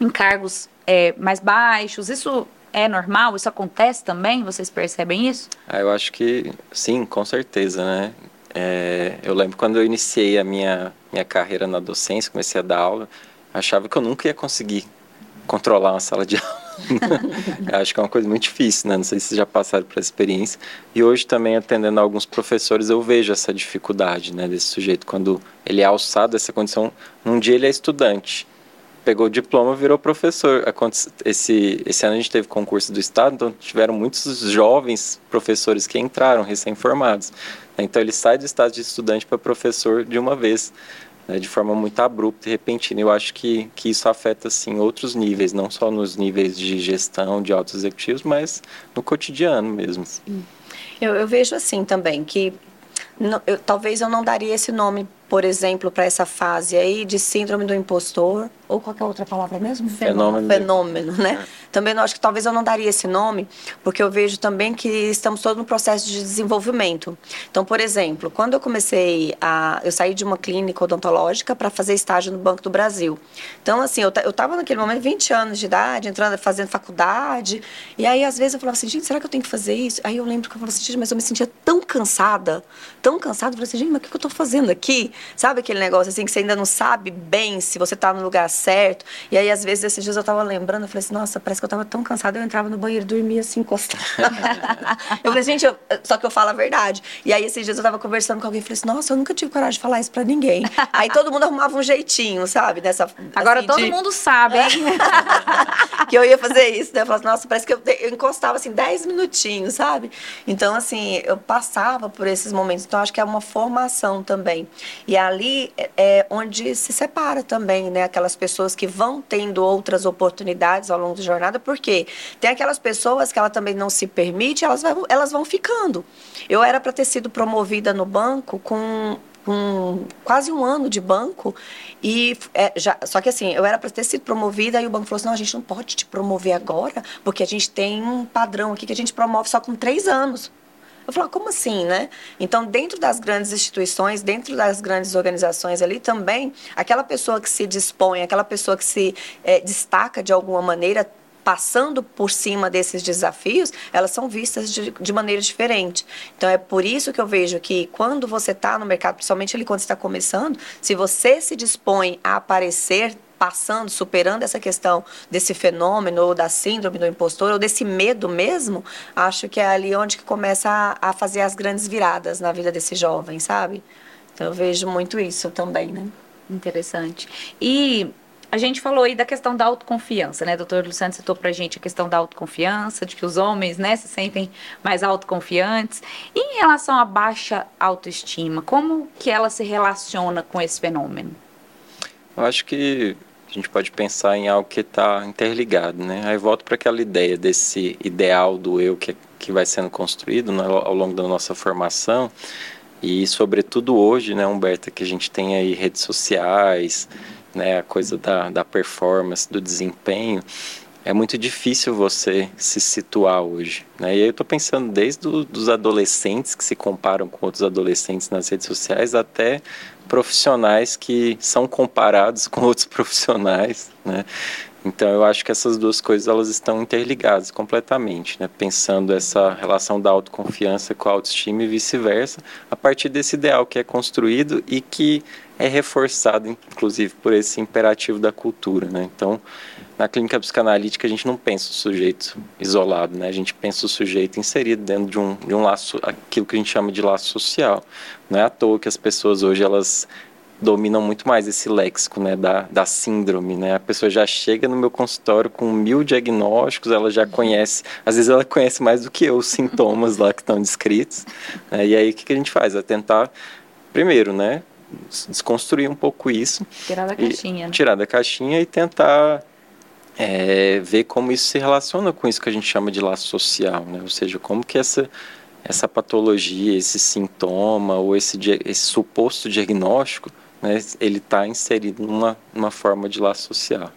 em cargos é, mais baixos. Isso é normal? Isso acontece também? Vocês percebem isso? Ah, eu acho que sim, com certeza, né? É, eu lembro quando eu iniciei a minha, minha carreira na docência, comecei a dar aula, achava que eu nunca ia conseguir controlar uma sala de aula. acho que é uma coisa muito difícil, né? Não sei se vocês já passaram por essa experiência. E hoje também, atendendo alguns professores, eu vejo essa dificuldade, né? Desse sujeito, quando ele é alçado dessa condição. Num dia ele é estudante, pegou o diploma virou professor. Esse, esse ano a gente teve concurso do Estado, então tiveram muitos jovens professores que entraram, recém-formados. Então ele sai do estado de estudante para professor de uma vez, né, de forma muito abrupta e repentina. Eu acho que, que isso afeta assim outros níveis, não só nos níveis de gestão, de altos executivos, mas no cotidiano mesmo. Eu, eu vejo assim também que eu, talvez eu não daria esse nome, por exemplo, para essa fase aí de síndrome do impostor ou qualquer outra palavra mesmo? Fenômeno. Fenômeno, né? É. Também não acho que talvez eu não daria esse nome, porque eu vejo também que estamos todos no processo de desenvolvimento. Então, por exemplo, quando eu comecei a. Eu saí de uma clínica odontológica para fazer estágio no Banco do Brasil. Então, assim, eu estava naquele momento 20 anos de idade, entrando, fazendo faculdade, e aí às vezes eu falava assim, gente, será que eu tenho que fazer isso? Aí eu lembro que eu falava assim, gente, mas eu me sentia tão cansada, tão cansada, eu falei assim, gente, mas o que eu estou fazendo aqui? Sabe aquele negócio assim que você ainda não sabe bem se você está no lugar certo. E aí, às vezes, esses dias eu tava lembrando, eu falei assim, nossa, parece que eu tava tão cansada, eu entrava no banheiro e dormia assim, encostada. eu falei, gente, eu... só que eu falo a verdade. E aí, esses dias eu tava conversando com alguém e falei assim, nossa, eu nunca tive coragem de falar isso pra ninguém. aí todo mundo arrumava um jeitinho, sabe? Dessa, Agora assim, todo de... mundo sabe, hein? que eu ia fazer isso, né? Eu falava, nossa, parece que eu, eu encostava assim 10 minutinhos, sabe? Então, assim, eu passava por esses momentos. Então, acho que é uma formação também. E ali é, é onde se separa também, né? Aquelas pessoas que vão tendo outras oportunidades ao longo da jornada, porque tem aquelas pessoas que ela também não se permite, elas, vai, elas vão ficando. Eu era para ter sido promovida no banco com com quase um ano de banco e é, já só que assim eu era para ter sido promovida e o banco falou assim não a gente não pode te promover agora porque a gente tem um padrão aqui que a gente promove só com três anos eu falo, como assim, né? Então, dentro das grandes instituições, dentro das grandes organizações ali também, aquela pessoa que se dispõe, aquela pessoa que se é, destaca de alguma maneira, passando por cima desses desafios, elas são vistas de, de maneira diferente. Então é por isso que eu vejo que quando você está no mercado, principalmente ali quando está começando, se você se dispõe a aparecer passando, superando essa questão desse fenômeno, ou da síndrome do impostor, ou desse medo mesmo, acho que é ali onde que começa a, a fazer as grandes viradas na vida desse jovem, sabe? Então eu vejo muito isso também, né? Interessante. E a gente falou aí da questão da autoconfiança, né? Doutor Luciano citou pra gente a questão da autoconfiança, de que os homens, né, se sentem mais autoconfiantes. E em relação à baixa autoestima, como que ela se relaciona com esse fenômeno? Eu acho que a gente pode pensar em algo que está interligado, né? Aí volto para aquela ideia desse ideal do eu que, que vai sendo construído né, ao longo da nossa formação e sobretudo hoje, né, Humberta, que a gente tem aí redes sociais, né, a coisa da, da performance, do desempenho, é muito difícil você se situar hoje. Né? E aí eu estou pensando desde do, os adolescentes que se comparam com outros adolescentes nas redes sociais até profissionais que são comparados com outros profissionais. Né? Então eu acho que essas duas coisas elas estão interligadas completamente, né? Pensando essa relação da autoconfiança com a autoestima e vice-versa, a partir desse ideal que é construído e que é reforçado, inclusive, por esse imperativo da cultura, né? Então, na clínica psicanalítica a gente não pensa o sujeito isolado, né? A gente pensa o sujeito inserido dentro de um, de um laço, aquilo que a gente chama de laço social. Não é à toa que as pessoas hoje elas dominam muito mais esse léxico né, da, da síndrome. Né? A pessoa já chega no meu consultório com mil diagnósticos, ela já conhece, às vezes ela conhece mais do que eu os sintomas lá que estão descritos. Né? E aí o que, que a gente faz? É tentar, primeiro, né, desconstruir um pouco isso. Tirar da caixinha. Né? Tirar da caixinha e tentar é, ver como isso se relaciona com isso que a gente chama de laço social, né? ou seja, como que essa essa patologia, esse sintoma ou esse, esse suposto diagnóstico né, ele está inserido numa, numa forma de laço social.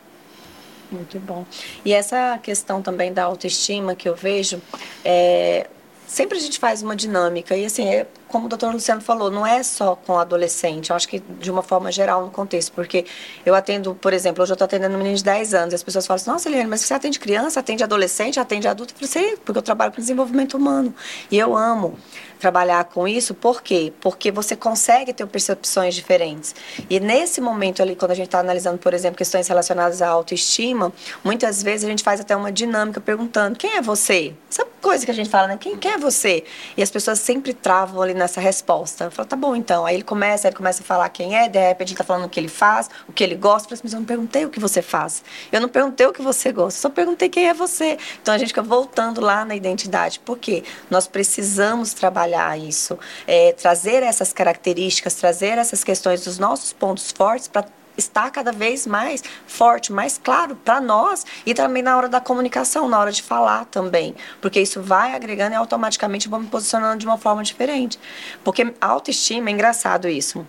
Muito bom. E essa questão também da autoestima que eu vejo, é, sempre a gente faz uma dinâmica, e assim, é, como o doutor Luciano falou, não é só com adolescente, eu acho que de uma forma geral no contexto, porque eu atendo, por exemplo, hoje eu estou atendendo um menino de 10 anos, e as pessoas falam assim, nossa, Eliane, mas você atende criança, atende adolescente, atende adulto? Eu falei, sim, porque eu trabalho com desenvolvimento humano, e eu amo trabalhar com isso, por quê? Porque você consegue ter percepções diferentes. E nesse momento ali, quando a gente está analisando, por exemplo, questões relacionadas à autoestima, muitas vezes a gente faz até uma dinâmica perguntando: quem é você? Essa coisa que a gente fala, né? Quem, quem é você? E as pessoas sempre travam ali nessa resposta. Fala, tá bom então. Aí ele começa, ele começa a falar quem é, de repente ele tá falando o que ele faz, o que ele gosta. Eu falo assim, mas eu não perguntei o que você faz. Eu não perguntei o que você gosta, só perguntei quem é você. Então a gente fica voltando lá na identidade. Por quê? Nós precisamos trabalhar trabalhar isso, é, trazer essas características, trazer essas questões dos nossos pontos fortes para estar cada vez mais forte, mais claro para nós e também na hora da comunicação, na hora de falar também, porque isso vai agregando e automaticamente vou me posicionando de uma forma diferente. Porque autoestima é engraçado isso.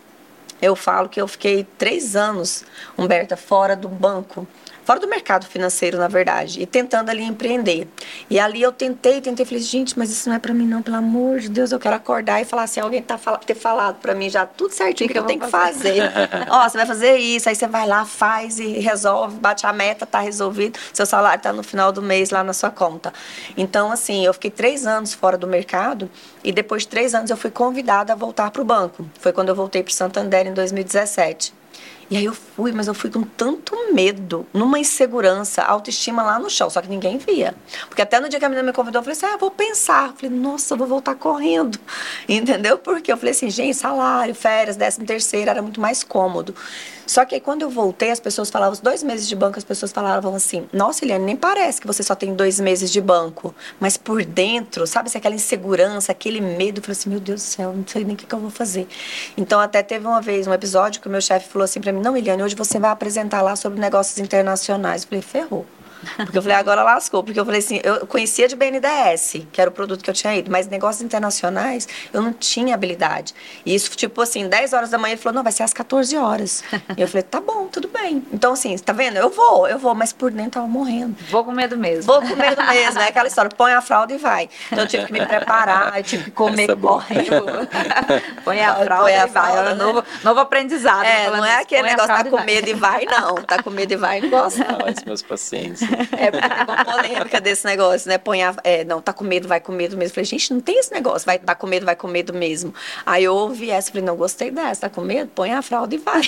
Eu falo que eu fiquei três anos, Humberta, fora do banco fora do mercado financeiro, na verdade, e tentando ali empreender. E ali eu tentei, tentei, falei, gente, mas isso não é para mim não, pelo amor de Deus, eu quero acordar e falar assim, alguém tá ter falado para mim já tudo certinho que, que eu tenho que fazer. Ó, você vai fazer isso, aí você vai lá, faz e resolve, bate a meta, tá resolvido, seu salário tá no final do mês lá na sua conta. Então, assim, eu fiquei três anos fora do mercado e depois de três anos eu fui convidada a voltar para o banco. Foi quando eu voltei para Santander em 2017. E aí eu fui, mas eu fui com tanto medo, numa insegurança, autoestima lá no chão, só que ninguém via. Porque até no dia que a menina me convidou, eu falei assim: ah, vou pensar. Eu falei, nossa, eu vou voltar correndo. Entendeu? Porque eu falei assim, gente, salário, férias, décimo terceiro, era muito mais cômodo. Só que aí, quando eu voltei, as pessoas falavam, os dois meses de banco, as pessoas falavam assim: Nossa, Eliane, nem parece que você só tem dois meses de banco. Mas por dentro, sabe, se aquela insegurança, aquele medo, eu falei assim: Meu Deus do céu, não sei nem o que, que eu vou fazer. Então, até teve uma vez um episódio que o meu chefe falou assim para mim: Não, Eliane, hoje você vai apresentar lá sobre negócios internacionais. Eu falei: Ferrou. Porque eu falei, agora lascou. Porque eu falei assim, eu conhecia de BNDES, que era o produto que eu tinha ido, mas negócios internacionais eu não tinha habilidade. E isso, tipo assim, 10 horas da manhã, ele falou, não, vai ser às 14 horas. e eu falei, tá bom, tudo bem. Então, assim, tá vendo? Eu vou, eu vou, mas por dentro tava morrendo. Vou com medo mesmo. Vou com medo mesmo, é aquela história, põe a fralda e vai. Então eu tive que me preparar, eu tive que comer é correndo. põe a fralda põe a e vai. Fralda, é né? novo, novo aprendizado. É, não é aquele negócio, tá com medo e vai, não. Tá com medo e vai, não gosta. Não, meus pacientes É, porque uma polêmica desse negócio, né? Põe a, é, não, tá com medo, vai com medo mesmo. Falei, gente, não tem esse negócio, vai tá com medo, vai com medo mesmo. Aí eu ouvi essa, falei, não, gostei dessa, tá com medo? Põe a fralda e vai.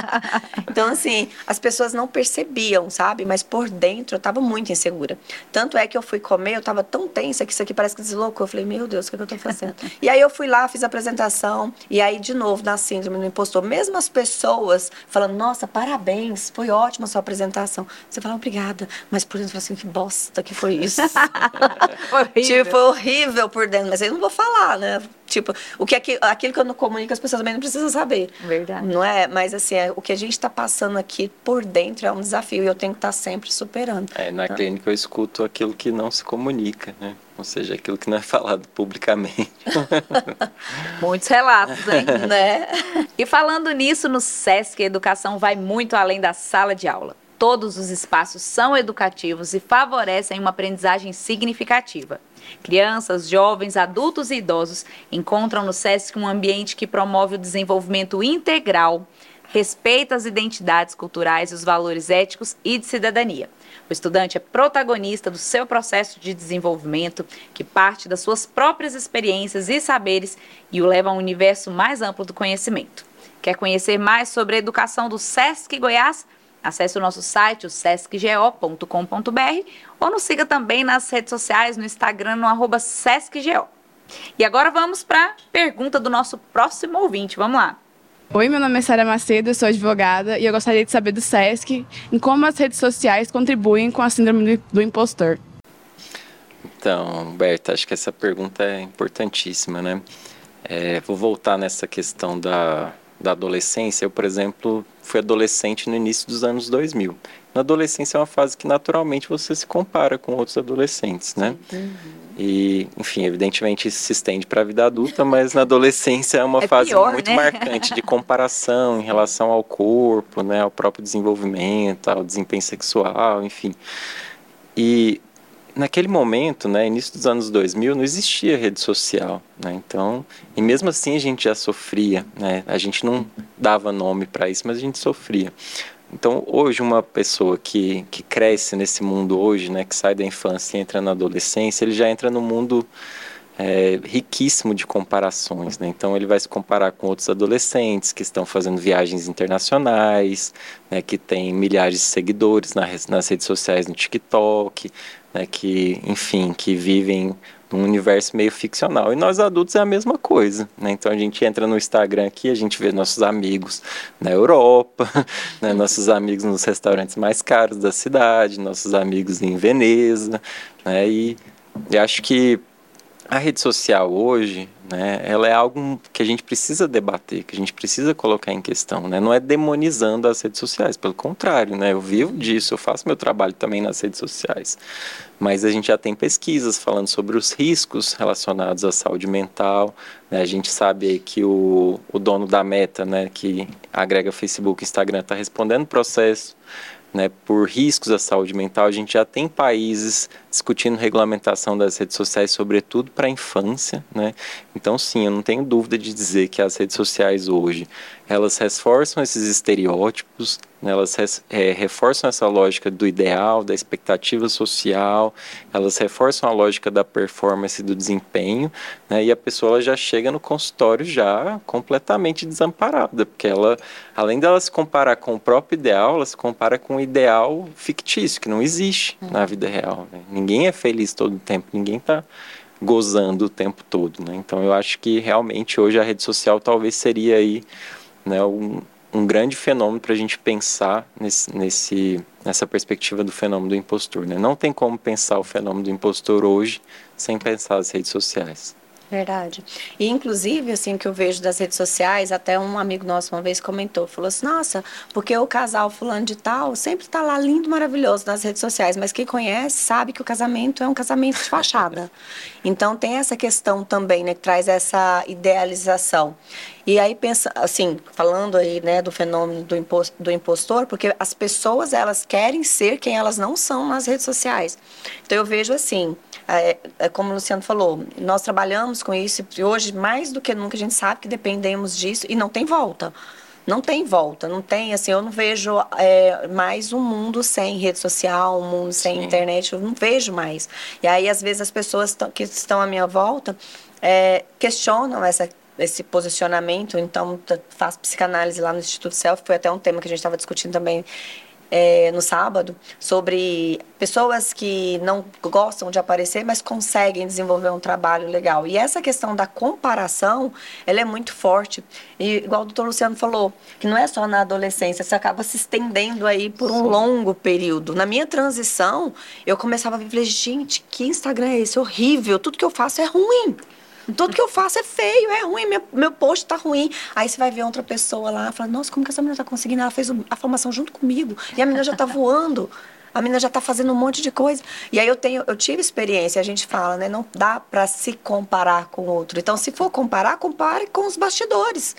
então, assim, as pessoas não percebiam, sabe? Mas por dentro eu tava muito insegura. Tanto é que eu fui comer, eu tava tão tensa que isso aqui parece que deslocou. Eu falei, meu Deus, o que, é que eu tô fazendo? e aí eu fui lá, fiz a apresentação, e aí, de novo, na síndrome do impostor, mesmo as pessoas falando, nossa, parabéns, foi ótima a sua apresentação. Você fala, obrigada. Mas por dentro, assim, que bosta que foi isso. horrível. Tipo, horrível por dentro. Mas eu não vou falar, né? Tipo, o que aquilo, aquilo que eu não comunico, as pessoas também não precisam saber. Verdade. Não é? Mas, assim, é, o que a gente está passando aqui por dentro é um desafio e eu tenho que estar tá sempre superando. É, na clínica eu escuto aquilo que não se comunica, né? Ou seja, aquilo que não é falado publicamente. Muitos relatos, hein? né? E falando nisso, no SESC, a educação vai muito além da sala de aula. Todos os espaços são educativos e favorecem uma aprendizagem significativa. Crianças, jovens, adultos e idosos encontram no SESC um ambiente que promove o desenvolvimento integral, respeita as identidades culturais e os valores éticos e de cidadania. O estudante é protagonista do seu processo de desenvolvimento, que parte das suas próprias experiências e saberes e o leva a um universo mais amplo do conhecimento. Quer conhecer mais sobre a educação do SESC Goiás? Acesse o nosso site, o sescgo.com.br ou nos siga também nas redes sociais, no Instagram, no arroba sescgo. E agora vamos para a pergunta do nosso próximo ouvinte. Vamos lá. Oi, meu nome é Sara Macedo, eu sou advogada e eu gostaria de saber do SESC em como as redes sociais contribuem com a síndrome do impostor. Então, Berta, acho que essa pergunta é importantíssima, né? É, vou voltar nessa questão da, da adolescência. Eu, por exemplo, fui adolescente no início dos anos 2000. Na adolescência é uma fase que naturalmente você se compara com outros adolescentes, né? Uhum. E, enfim, evidentemente isso se estende para a vida adulta, mas na adolescência é uma é fase pior, muito né? marcante de comparação em relação ao corpo, né, ao próprio desenvolvimento, ao desempenho sexual, enfim. E naquele momento, né, início dos anos 2000, não existia rede social, né? Então, e mesmo assim a gente já sofria, né? A gente não dava nome para isso, mas a gente sofria. Então, hoje uma pessoa que, que cresce nesse mundo hoje, né, que sai da infância e entra na adolescência, ele já entra no mundo é, riquíssimo de comparações. Né? Então, ele vai se comparar com outros adolescentes que estão fazendo viagens internacionais, né, que têm milhares de seguidores nas, nas redes sociais, no TikTok, né, que, enfim, que vivem num universo meio ficcional. E nós adultos é a mesma coisa, né? Então a gente entra no Instagram aqui, a gente vê nossos amigos na Europa, né? nossos amigos nos restaurantes mais caros da cidade, nossos amigos em Veneza, né? E, e acho que a rede social hoje, né, ela é algo que a gente precisa debater, que a gente precisa colocar em questão, né? Não é demonizando as redes sociais, pelo contrário, né? Eu vivo disso, eu faço meu trabalho também nas redes sociais. Mas a gente já tem pesquisas falando sobre os riscos relacionados à saúde mental. Né? A gente sabe que o, o dono da Meta, né, que agrega Facebook e Instagram, está respondendo processo né, por riscos à saúde mental. A gente já tem países discutindo regulamentação das redes sociais, sobretudo para a infância. Né? Então, sim, eu não tenho dúvida de dizer que as redes sociais hoje elas reforçam esses estereótipos, né, elas é, reforçam essa lógica do ideal, da expectativa social, elas reforçam a lógica da performance e do desempenho, né, e a pessoa já chega no consultório já completamente desamparada, porque ela, além dela se comparar com o próprio ideal, ela se compara com o ideal fictício, que não existe na vida real. Né? Ninguém é feliz todo o tempo, ninguém está gozando o tempo todo, né? Então eu acho que realmente hoje a rede social talvez seria aí né, um, um grande fenômeno para a gente pensar nesse, nesse, nessa perspectiva do fenômeno do impostor. Né? Não tem como pensar o fenômeno do impostor hoje sem pensar as redes sociais. Verdade. E inclusive, assim, o que eu vejo das redes sociais, até um amigo nosso uma vez comentou, falou assim, nossa, porque o casal fulano de tal sempre está lá lindo, maravilhoso nas redes sociais, mas quem conhece sabe que o casamento é um casamento de fachada. então tem essa questão também, né, que traz essa idealização. E aí pensa, assim, falando aí, né, do fenômeno do, imposto, do impostor, porque as pessoas, elas querem ser quem elas não são nas redes sociais. Então eu vejo assim, é, é como o Luciano falou, nós trabalhamos com isso e hoje, mais do que nunca, a gente sabe que dependemos disso e não tem volta. não tem volta, não tem, assim, eu não vejo é, mais um mundo sem rede social, um mundo sem Sim. internet, eu não vejo mais. E aí, às vezes, as pessoas que estão à minha volta é, questionam essa esse posicionamento, então faço psicanálise lá no Instituto Self, foi até um tema que a gente estava discutindo também é, no sábado sobre pessoas que não gostam de aparecer, mas conseguem desenvolver um trabalho legal. E essa questão da comparação, ela é muito forte. E igual o doutor Luciano falou, que não é só na adolescência, você acaba se estendendo aí por um Sim. longo período. Na minha transição, eu começava a ver, gente, que Instagram é esse? Horrível, tudo que eu faço é ruim. Tudo que eu faço é feio, é ruim, meu, meu post tá ruim. Aí você vai ver outra pessoa lá, fala, nossa, como que essa menina tá conseguindo? Ela fez a formação junto comigo. E a menina já tá voando. A menina já tá fazendo um monte de coisa. E aí eu tenho, eu tive experiência, a gente fala, né? Não dá para se comparar com o outro. Então, se for comparar, compare com os bastidores.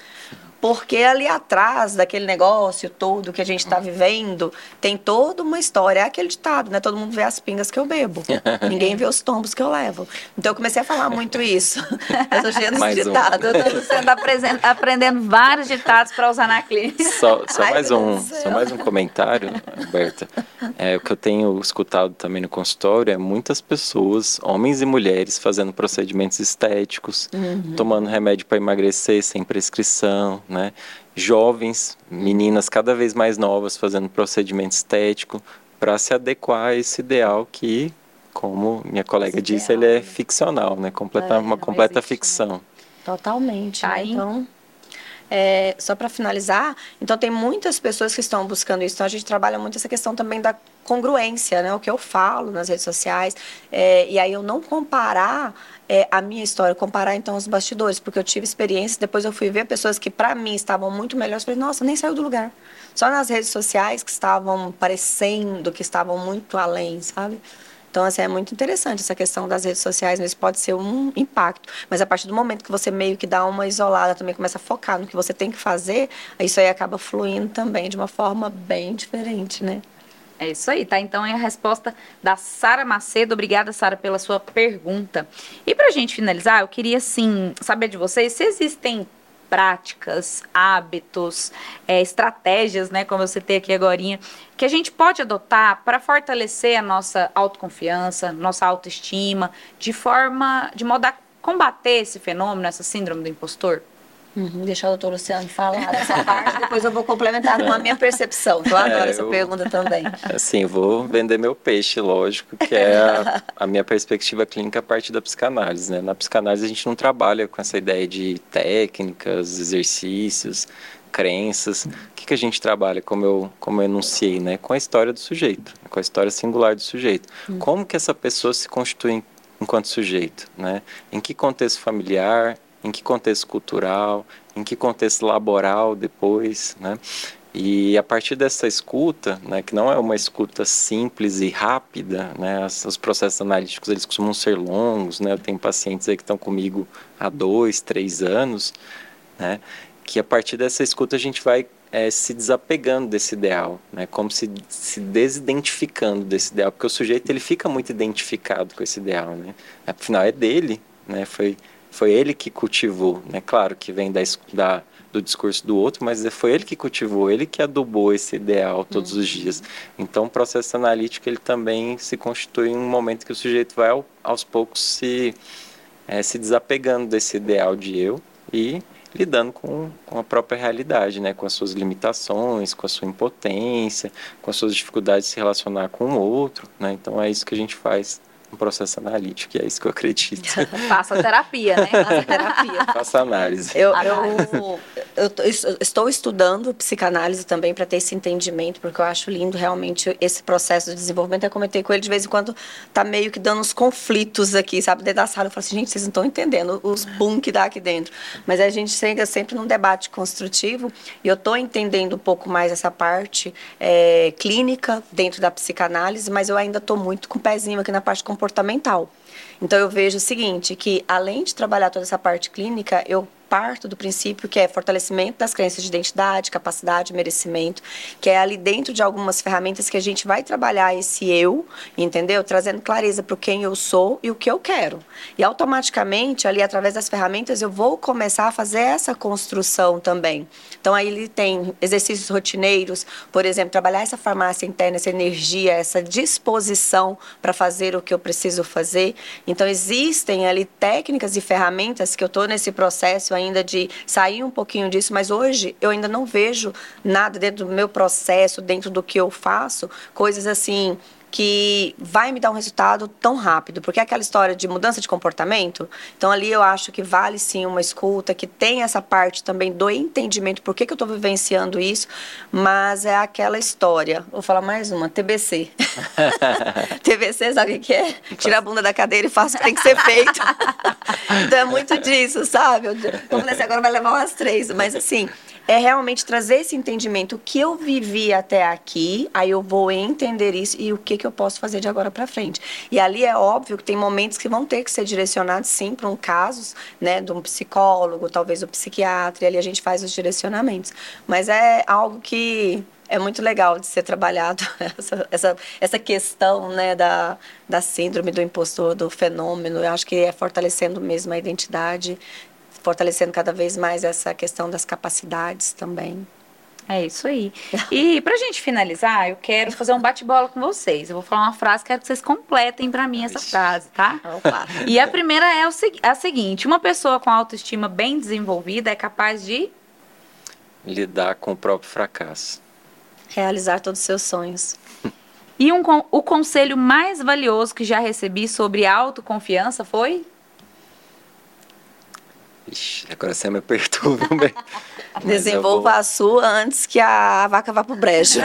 Porque ali atrás daquele negócio todo que a gente está vivendo, tem toda uma história. É aquele ditado, né? Todo mundo vê as pingas que eu bebo. Ninguém vê os tombos que eu levo. Então eu comecei a falar muito isso. eu tô cheia ditados. Um. Você anda aprendendo vários ditados para usar na clínica. Só, só Ai, mais um, só mais um comentário, Berta. É, o que eu tenho escutado também no consultório é muitas pessoas, homens e mulheres, fazendo procedimentos estéticos, uhum. tomando remédio para emagrecer sem prescrição, né? Jovens, meninas cada vez mais novas fazendo procedimento estético para se adequar a esse ideal que, como minha colega esse disse, ideal. ele é ficcional, né? Completa, é, uma completa existe, né? ficção. Né? Totalmente. Tá, né? Então, é, só para finalizar, então tem muitas pessoas que estão buscando isso. Então a gente trabalha muito essa questão também da congruência, né? O que eu falo nas redes sociais. É, e aí eu não comparar é, a minha história, comparar então os bastidores, porque eu tive experiências, depois eu fui ver pessoas que para mim estavam muito melhores, falei, nossa, nem saiu do lugar. Só nas redes sociais que estavam parecendo que estavam muito além, sabe? Então, assim, é muito interessante essa questão das redes sociais, mas pode ser um impacto. Mas a partir do momento que você meio que dá uma isolada, também começa a focar no que você tem que fazer, isso aí acaba fluindo também de uma forma bem diferente, né? É isso aí, tá? Então é a resposta da Sara Macedo. Obrigada, Sara, pela sua pergunta. E para a gente finalizar, eu queria, sim, saber de vocês se existem práticas, hábitos, é, estratégias, né, como eu citei aqui agora, que a gente pode adotar para fortalecer a nossa autoconfiança, nossa autoestima, de forma, de modo a combater esse fenômeno, essa síndrome do impostor? Uhum, deixar o doutor Luciano falar dessa parte, depois eu vou complementar com a minha percepção. Eu adoro é, essa eu, pergunta também. Assim, vou vender meu peixe, lógico, que é a, a, minha perspectiva clínica a partir da psicanálise. Né? Na psicanálise a gente não trabalha com essa ideia de técnicas, exercícios, crenças. O que, que a gente trabalha, como eu, como eu enunciei, né? com a história do sujeito, com a história singular do sujeito. Hum. Como que essa pessoa se constitui enquanto sujeito? Né? Em que contexto familiar, em que contexto cultural, em que contexto laboral depois, né? E a partir dessa escuta, né, que não é uma escuta simples e rápida, né, os processos analíticos eles costumam ser longos, né, eu tenho pacientes aí que estão comigo há dois, três anos, né, que a partir dessa escuta a gente vai é, se desapegando desse ideal, né, como se, se desidentificando desse ideal, porque o sujeito ele fica muito identificado com esse ideal, né, afinal é dele, né, foi foi ele que cultivou, né? Claro que vem da, da, do discurso do outro, mas foi ele que cultivou, ele que adubou esse ideal todos uhum. os dias. Então, o processo analítico ele também se constitui em um momento que o sujeito vai ao, aos poucos se é, se desapegando desse ideal de eu e lidando com, com a própria realidade, né? com as suas limitações, com a sua impotência, com as suas dificuldades de se relacionar com o outro. Né? Então é isso que a gente faz um processo analítico, é isso que eu acredito. Faça terapia, né? Faça terapia. Faça análise. Eu, eu, eu, eu estou estudando psicanálise também para ter esse entendimento, porque eu acho lindo realmente esse processo de desenvolvimento. Eu comentei com ele de vez em quando, tá meio que dando uns conflitos aqui, sabe? Dentro da sala, eu falo assim, gente, vocês não estão entendendo os boom que dá aqui dentro. Mas a gente chega sempre num debate construtivo, e eu estou entendendo um pouco mais essa parte é, clínica dentro da psicanálise, mas eu ainda estou muito com o pezinho aqui na parte comportamental. Então eu vejo o seguinte, que além de trabalhar toda essa parte clínica, eu parto do princípio que é fortalecimento das crenças de identidade, capacidade, merecimento, que é ali dentro de algumas ferramentas que a gente vai trabalhar esse eu, entendeu? Trazendo clareza para quem eu sou e o que eu quero. E automaticamente, ali através das ferramentas, eu vou começar a fazer essa construção também. Então aí ele tem exercícios rotineiros, por exemplo, trabalhar essa farmácia interna, essa energia, essa disposição para fazer o que eu preciso fazer. Então existem ali técnicas e ferramentas que eu estou nesse processo ainda de sair um pouquinho disso, mas hoje eu ainda não vejo nada dentro do meu processo, dentro do que eu faço, coisas assim que vai me dar um resultado tão rápido, porque é aquela história de mudança de comportamento. Então ali eu acho que vale sim uma escuta, que tem essa parte também do entendimento por que, que eu estou vivenciando isso, mas é aquela história. Vou falar mais uma, TBC. TBC, sabe o que é? Tira a bunda da cadeira e faça o que tem que ser feito. então é muito disso, sabe? Eu, falei assim, agora vai levar umas três, mas assim, é realmente trazer esse entendimento, o que eu vivi até aqui, aí eu vou entender isso e o que, que eu posso fazer de agora para frente. E ali é óbvio que tem momentos que vão ter que ser direcionados, sim, para um caso, né, de um psicólogo, talvez um psiquiatra, e ali a gente faz os direcionamentos. Mas é algo que é muito legal de ser trabalhado essa, essa, essa questão né, da, da síndrome do impostor, do fenômeno. Eu acho que é fortalecendo mesmo a identidade fortalecendo cada vez mais essa questão das capacidades também. É isso aí. E pra gente finalizar, eu quero fazer um bate-bola com vocês. Eu vou falar uma frase, quero que vocês completem para mim essa frase, tá? Opa. E a primeira é o, a seguinte: uma pessoa com autoestima bem desenvolvida é capaz de lidar com o próprio fracasso. Realizar todos os seus sonhos. E um, o conselho mais valioso que já recebi sobre autoconfiança foi? Ixi, agora você me apertou, viu, Desenvolva vou... a sua antes que a vaca vá pro brejo.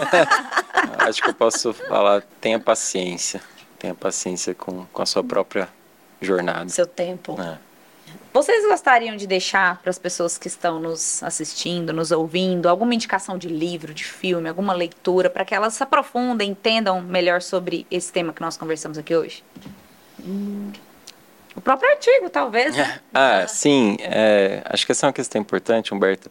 Acho que eu posso falar, tenha paciência. Tenha paciência com, com a sua própria jornada. Seu tempo. É. Vocês gostariam de deixar para as pessoas que estão nos assistindo, nos ouvindo, alguma indicação de livro, de filme, alguma leitura, para que elas se aprofundem, entendam melhor sobre esse tema que nós conversamos aqui hoje? Hum. O próprio artigo, talvez. Né? Ah, sim. É, acho que essa é uma questão importante, Humberto,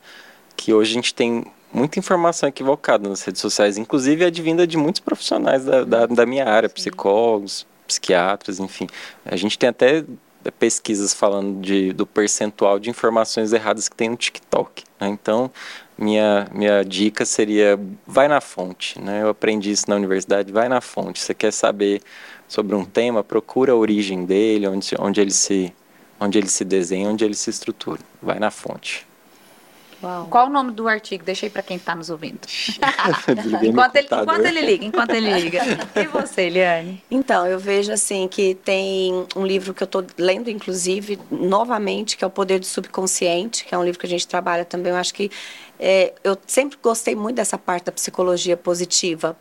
que hoje a gente tem muita informação equivocada nas redes sociais, inclusive advinda de muitos profissionais da, da, da minha área, sim. psicólogos, psiquiatras, enfim. A gente tem até pesquisas falando de, do percentual de informações erradas que tem no TikTok. Né? Então, minha, minha dica seria vai na fonte. Né? Eu aprendi isso na universidade, vai na fonte. Você quer saber sobre um tema, procura a origem dele, onde, onde, ele, se, onde ele se desenha, onde ele se estrutura. Vai na fonte. Uau. Qual o nome do artigo? Deixa aí para quem está nos ouvindo. enquanto, ele, enquanto ele liga, enquanto ele liga. E você, Eliane? Então, eu vejo assim que tem um livro que eu estou lendo, inclusive, novamente, que é O Poder do Subconsciente, que é um livro que a gente trabalha também. Eu acho que é, eu sempre gostei muito dessa parte da psicologia positiva,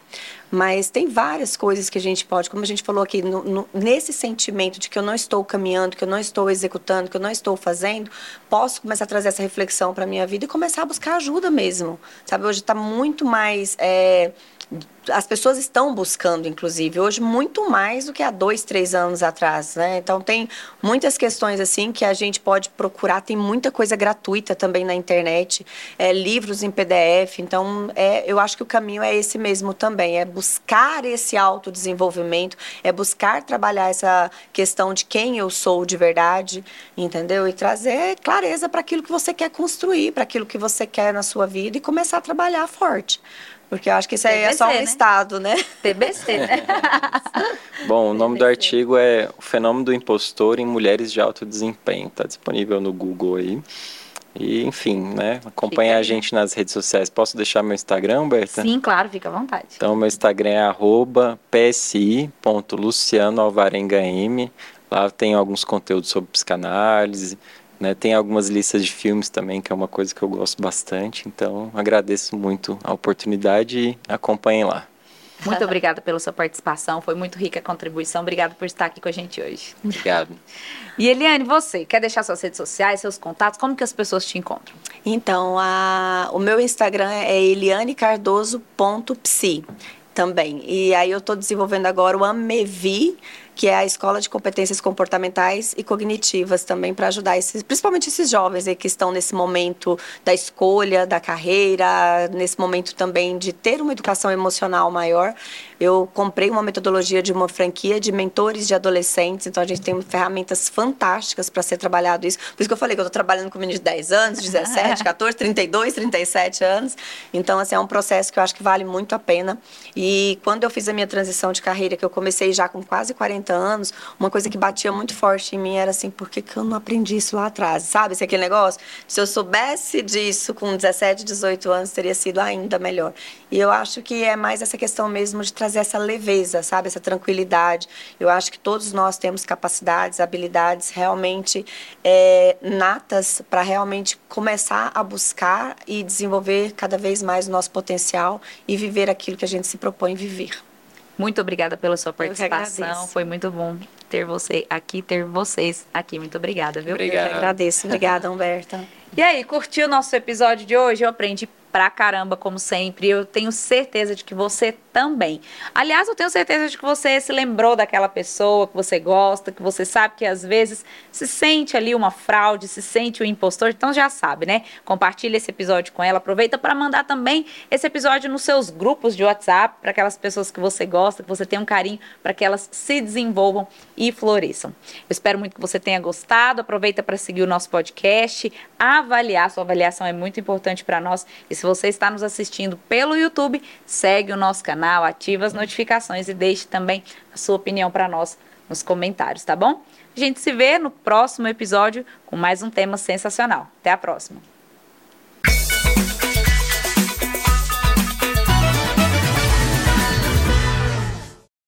mas tem várias coisas que a gente pode, como a gente falou aqui, no, no, nesse sentimento de que eu não estou caminhando, que eu não estou executando, que eu não estou fazendo, posso começar a trazer essa reflexão para minha vida e começar a buscar ajuda mesmo. Sabe, hoje está muito mais. É, as pessoas estão buscando, inclusive, hoje muito mais do que há dois, três anos atrás, né? Então tem muitas questões assim que a gente pode procurar, tem muita coisa gratuita também na internet, é, livros em PDF. Então, é, eu acho que o caminho é esse mesmo também, é buscar esse autodesenvolvimento, é buscar trabalhar essa questão de quem eu sou de verdade, entendeu? E trazer clareza para aquilo que você quer construir, para aquilo que você quer na sua vida e começar a trabalhar forte. Porque eu acho que isso aí TBC, é só um né? estado, né? TBC, né? Bom, o nome TBC. do artigo é O Fenômeno do Impostor em Mulheres de Alto Desempenho. Está disponível no Google aí. E, enfim, né? Acompanha a gente nas redes sociais. Posso deixar meu Instagram, Berta? Sim, claro, fica à vontade. Então, meu Instagram é psi.lucianoalvarengam. Lá tem alguns conteúdos sobre psicanálise, né? Tem algumas listas de filmes também, que é uma coisa que eu gosto bastante. Então, agradeço muito a oportunidade e acompanhem lá. Muito obrigada pela sua participação, foi muito rica a contribuição. Obrigada por estar aqui com a gente hoje. Obrigado. E Eliane, você, quer deixar suas redes sociais, seus contatos? Como que as pessoas te encontram? Então, a, o meu Instagram é elianecardoso.psi também. E aí eu estou desenvolvendo agora o Amevi, que é a Escola de Competências Comportamentais e Cognitivas também para ajudar esses, principalmente esses jovens que estão nesse momento da escolha da carreira, nesse momento também de ter uma educação emocional maior. Eu comprei uma metodologia de uma franquia de mentores de adolescentes, então a gente tem ferramentas fantásticas para ser trabalhado isso. Por isso que eu falei que eu estou trabalhando com meninos de 10 anos, 17, 14, 32, 37 anos. Então, assim, é um processo que eu acho que vale muito a pena. E quando eu fiz a minha transição de carreira, que eu comecei já com quase 40 anos, uma coisa que batia muito forte em mim era assim, por que, que eu não aprendi isso lá atrás? Sabe, esse aquele negócio? Se eu soubesse disso com 17, 18 anos, teria sido ainda melhor. E eu acho que é mais essa questão mesmo de trazer essa leveza, sabe? Essa tranquilidade. Eu acho que todos nós temos capacidades, habilidades realmente é, natas para realmente começar a buscar e desenvolver cada vez mais o nosso potencial e viver aquilo que a gente se propõe viver. Muito obrigada pela sua participação. Foi muito bom ter você aqui, ter vocês aqui. Muito obrigada, viu? Obrigado. Eu agradeço. Obrigada, Humberta. E aí, curtiu o nosso episódio de hoje? Eu aprendi pra caramba, como sempre. Eu tenho certeza de que você também. Aliás, eu tenho certeza de que você se lembrou daquela pessoa que você gosta, que você sabe que às vezes se sente ali uma fraude, se sente um impostor, então já sabe, né? Compartilha esse episódio com ela, aproveita para mandar também esse episódio nos seus grupos de WhatsApp para aquelas pessoas que você gosta, que você tem um carinho, para que elas se desenvolvam e floresçam. Eu espero muito que você tenha gostado. Aproveita para seguir o nosso podcast, avaliar, sua avaliação é muito importante para nós. Se você está nos assistindo pelo YouTube, segue o nosso canal, ativa as notificações e deixe também a sua opinião para nós nos comentários, tá bom? A gente se vê no próximo episódio com mais um tema sensacional. Até a próxima!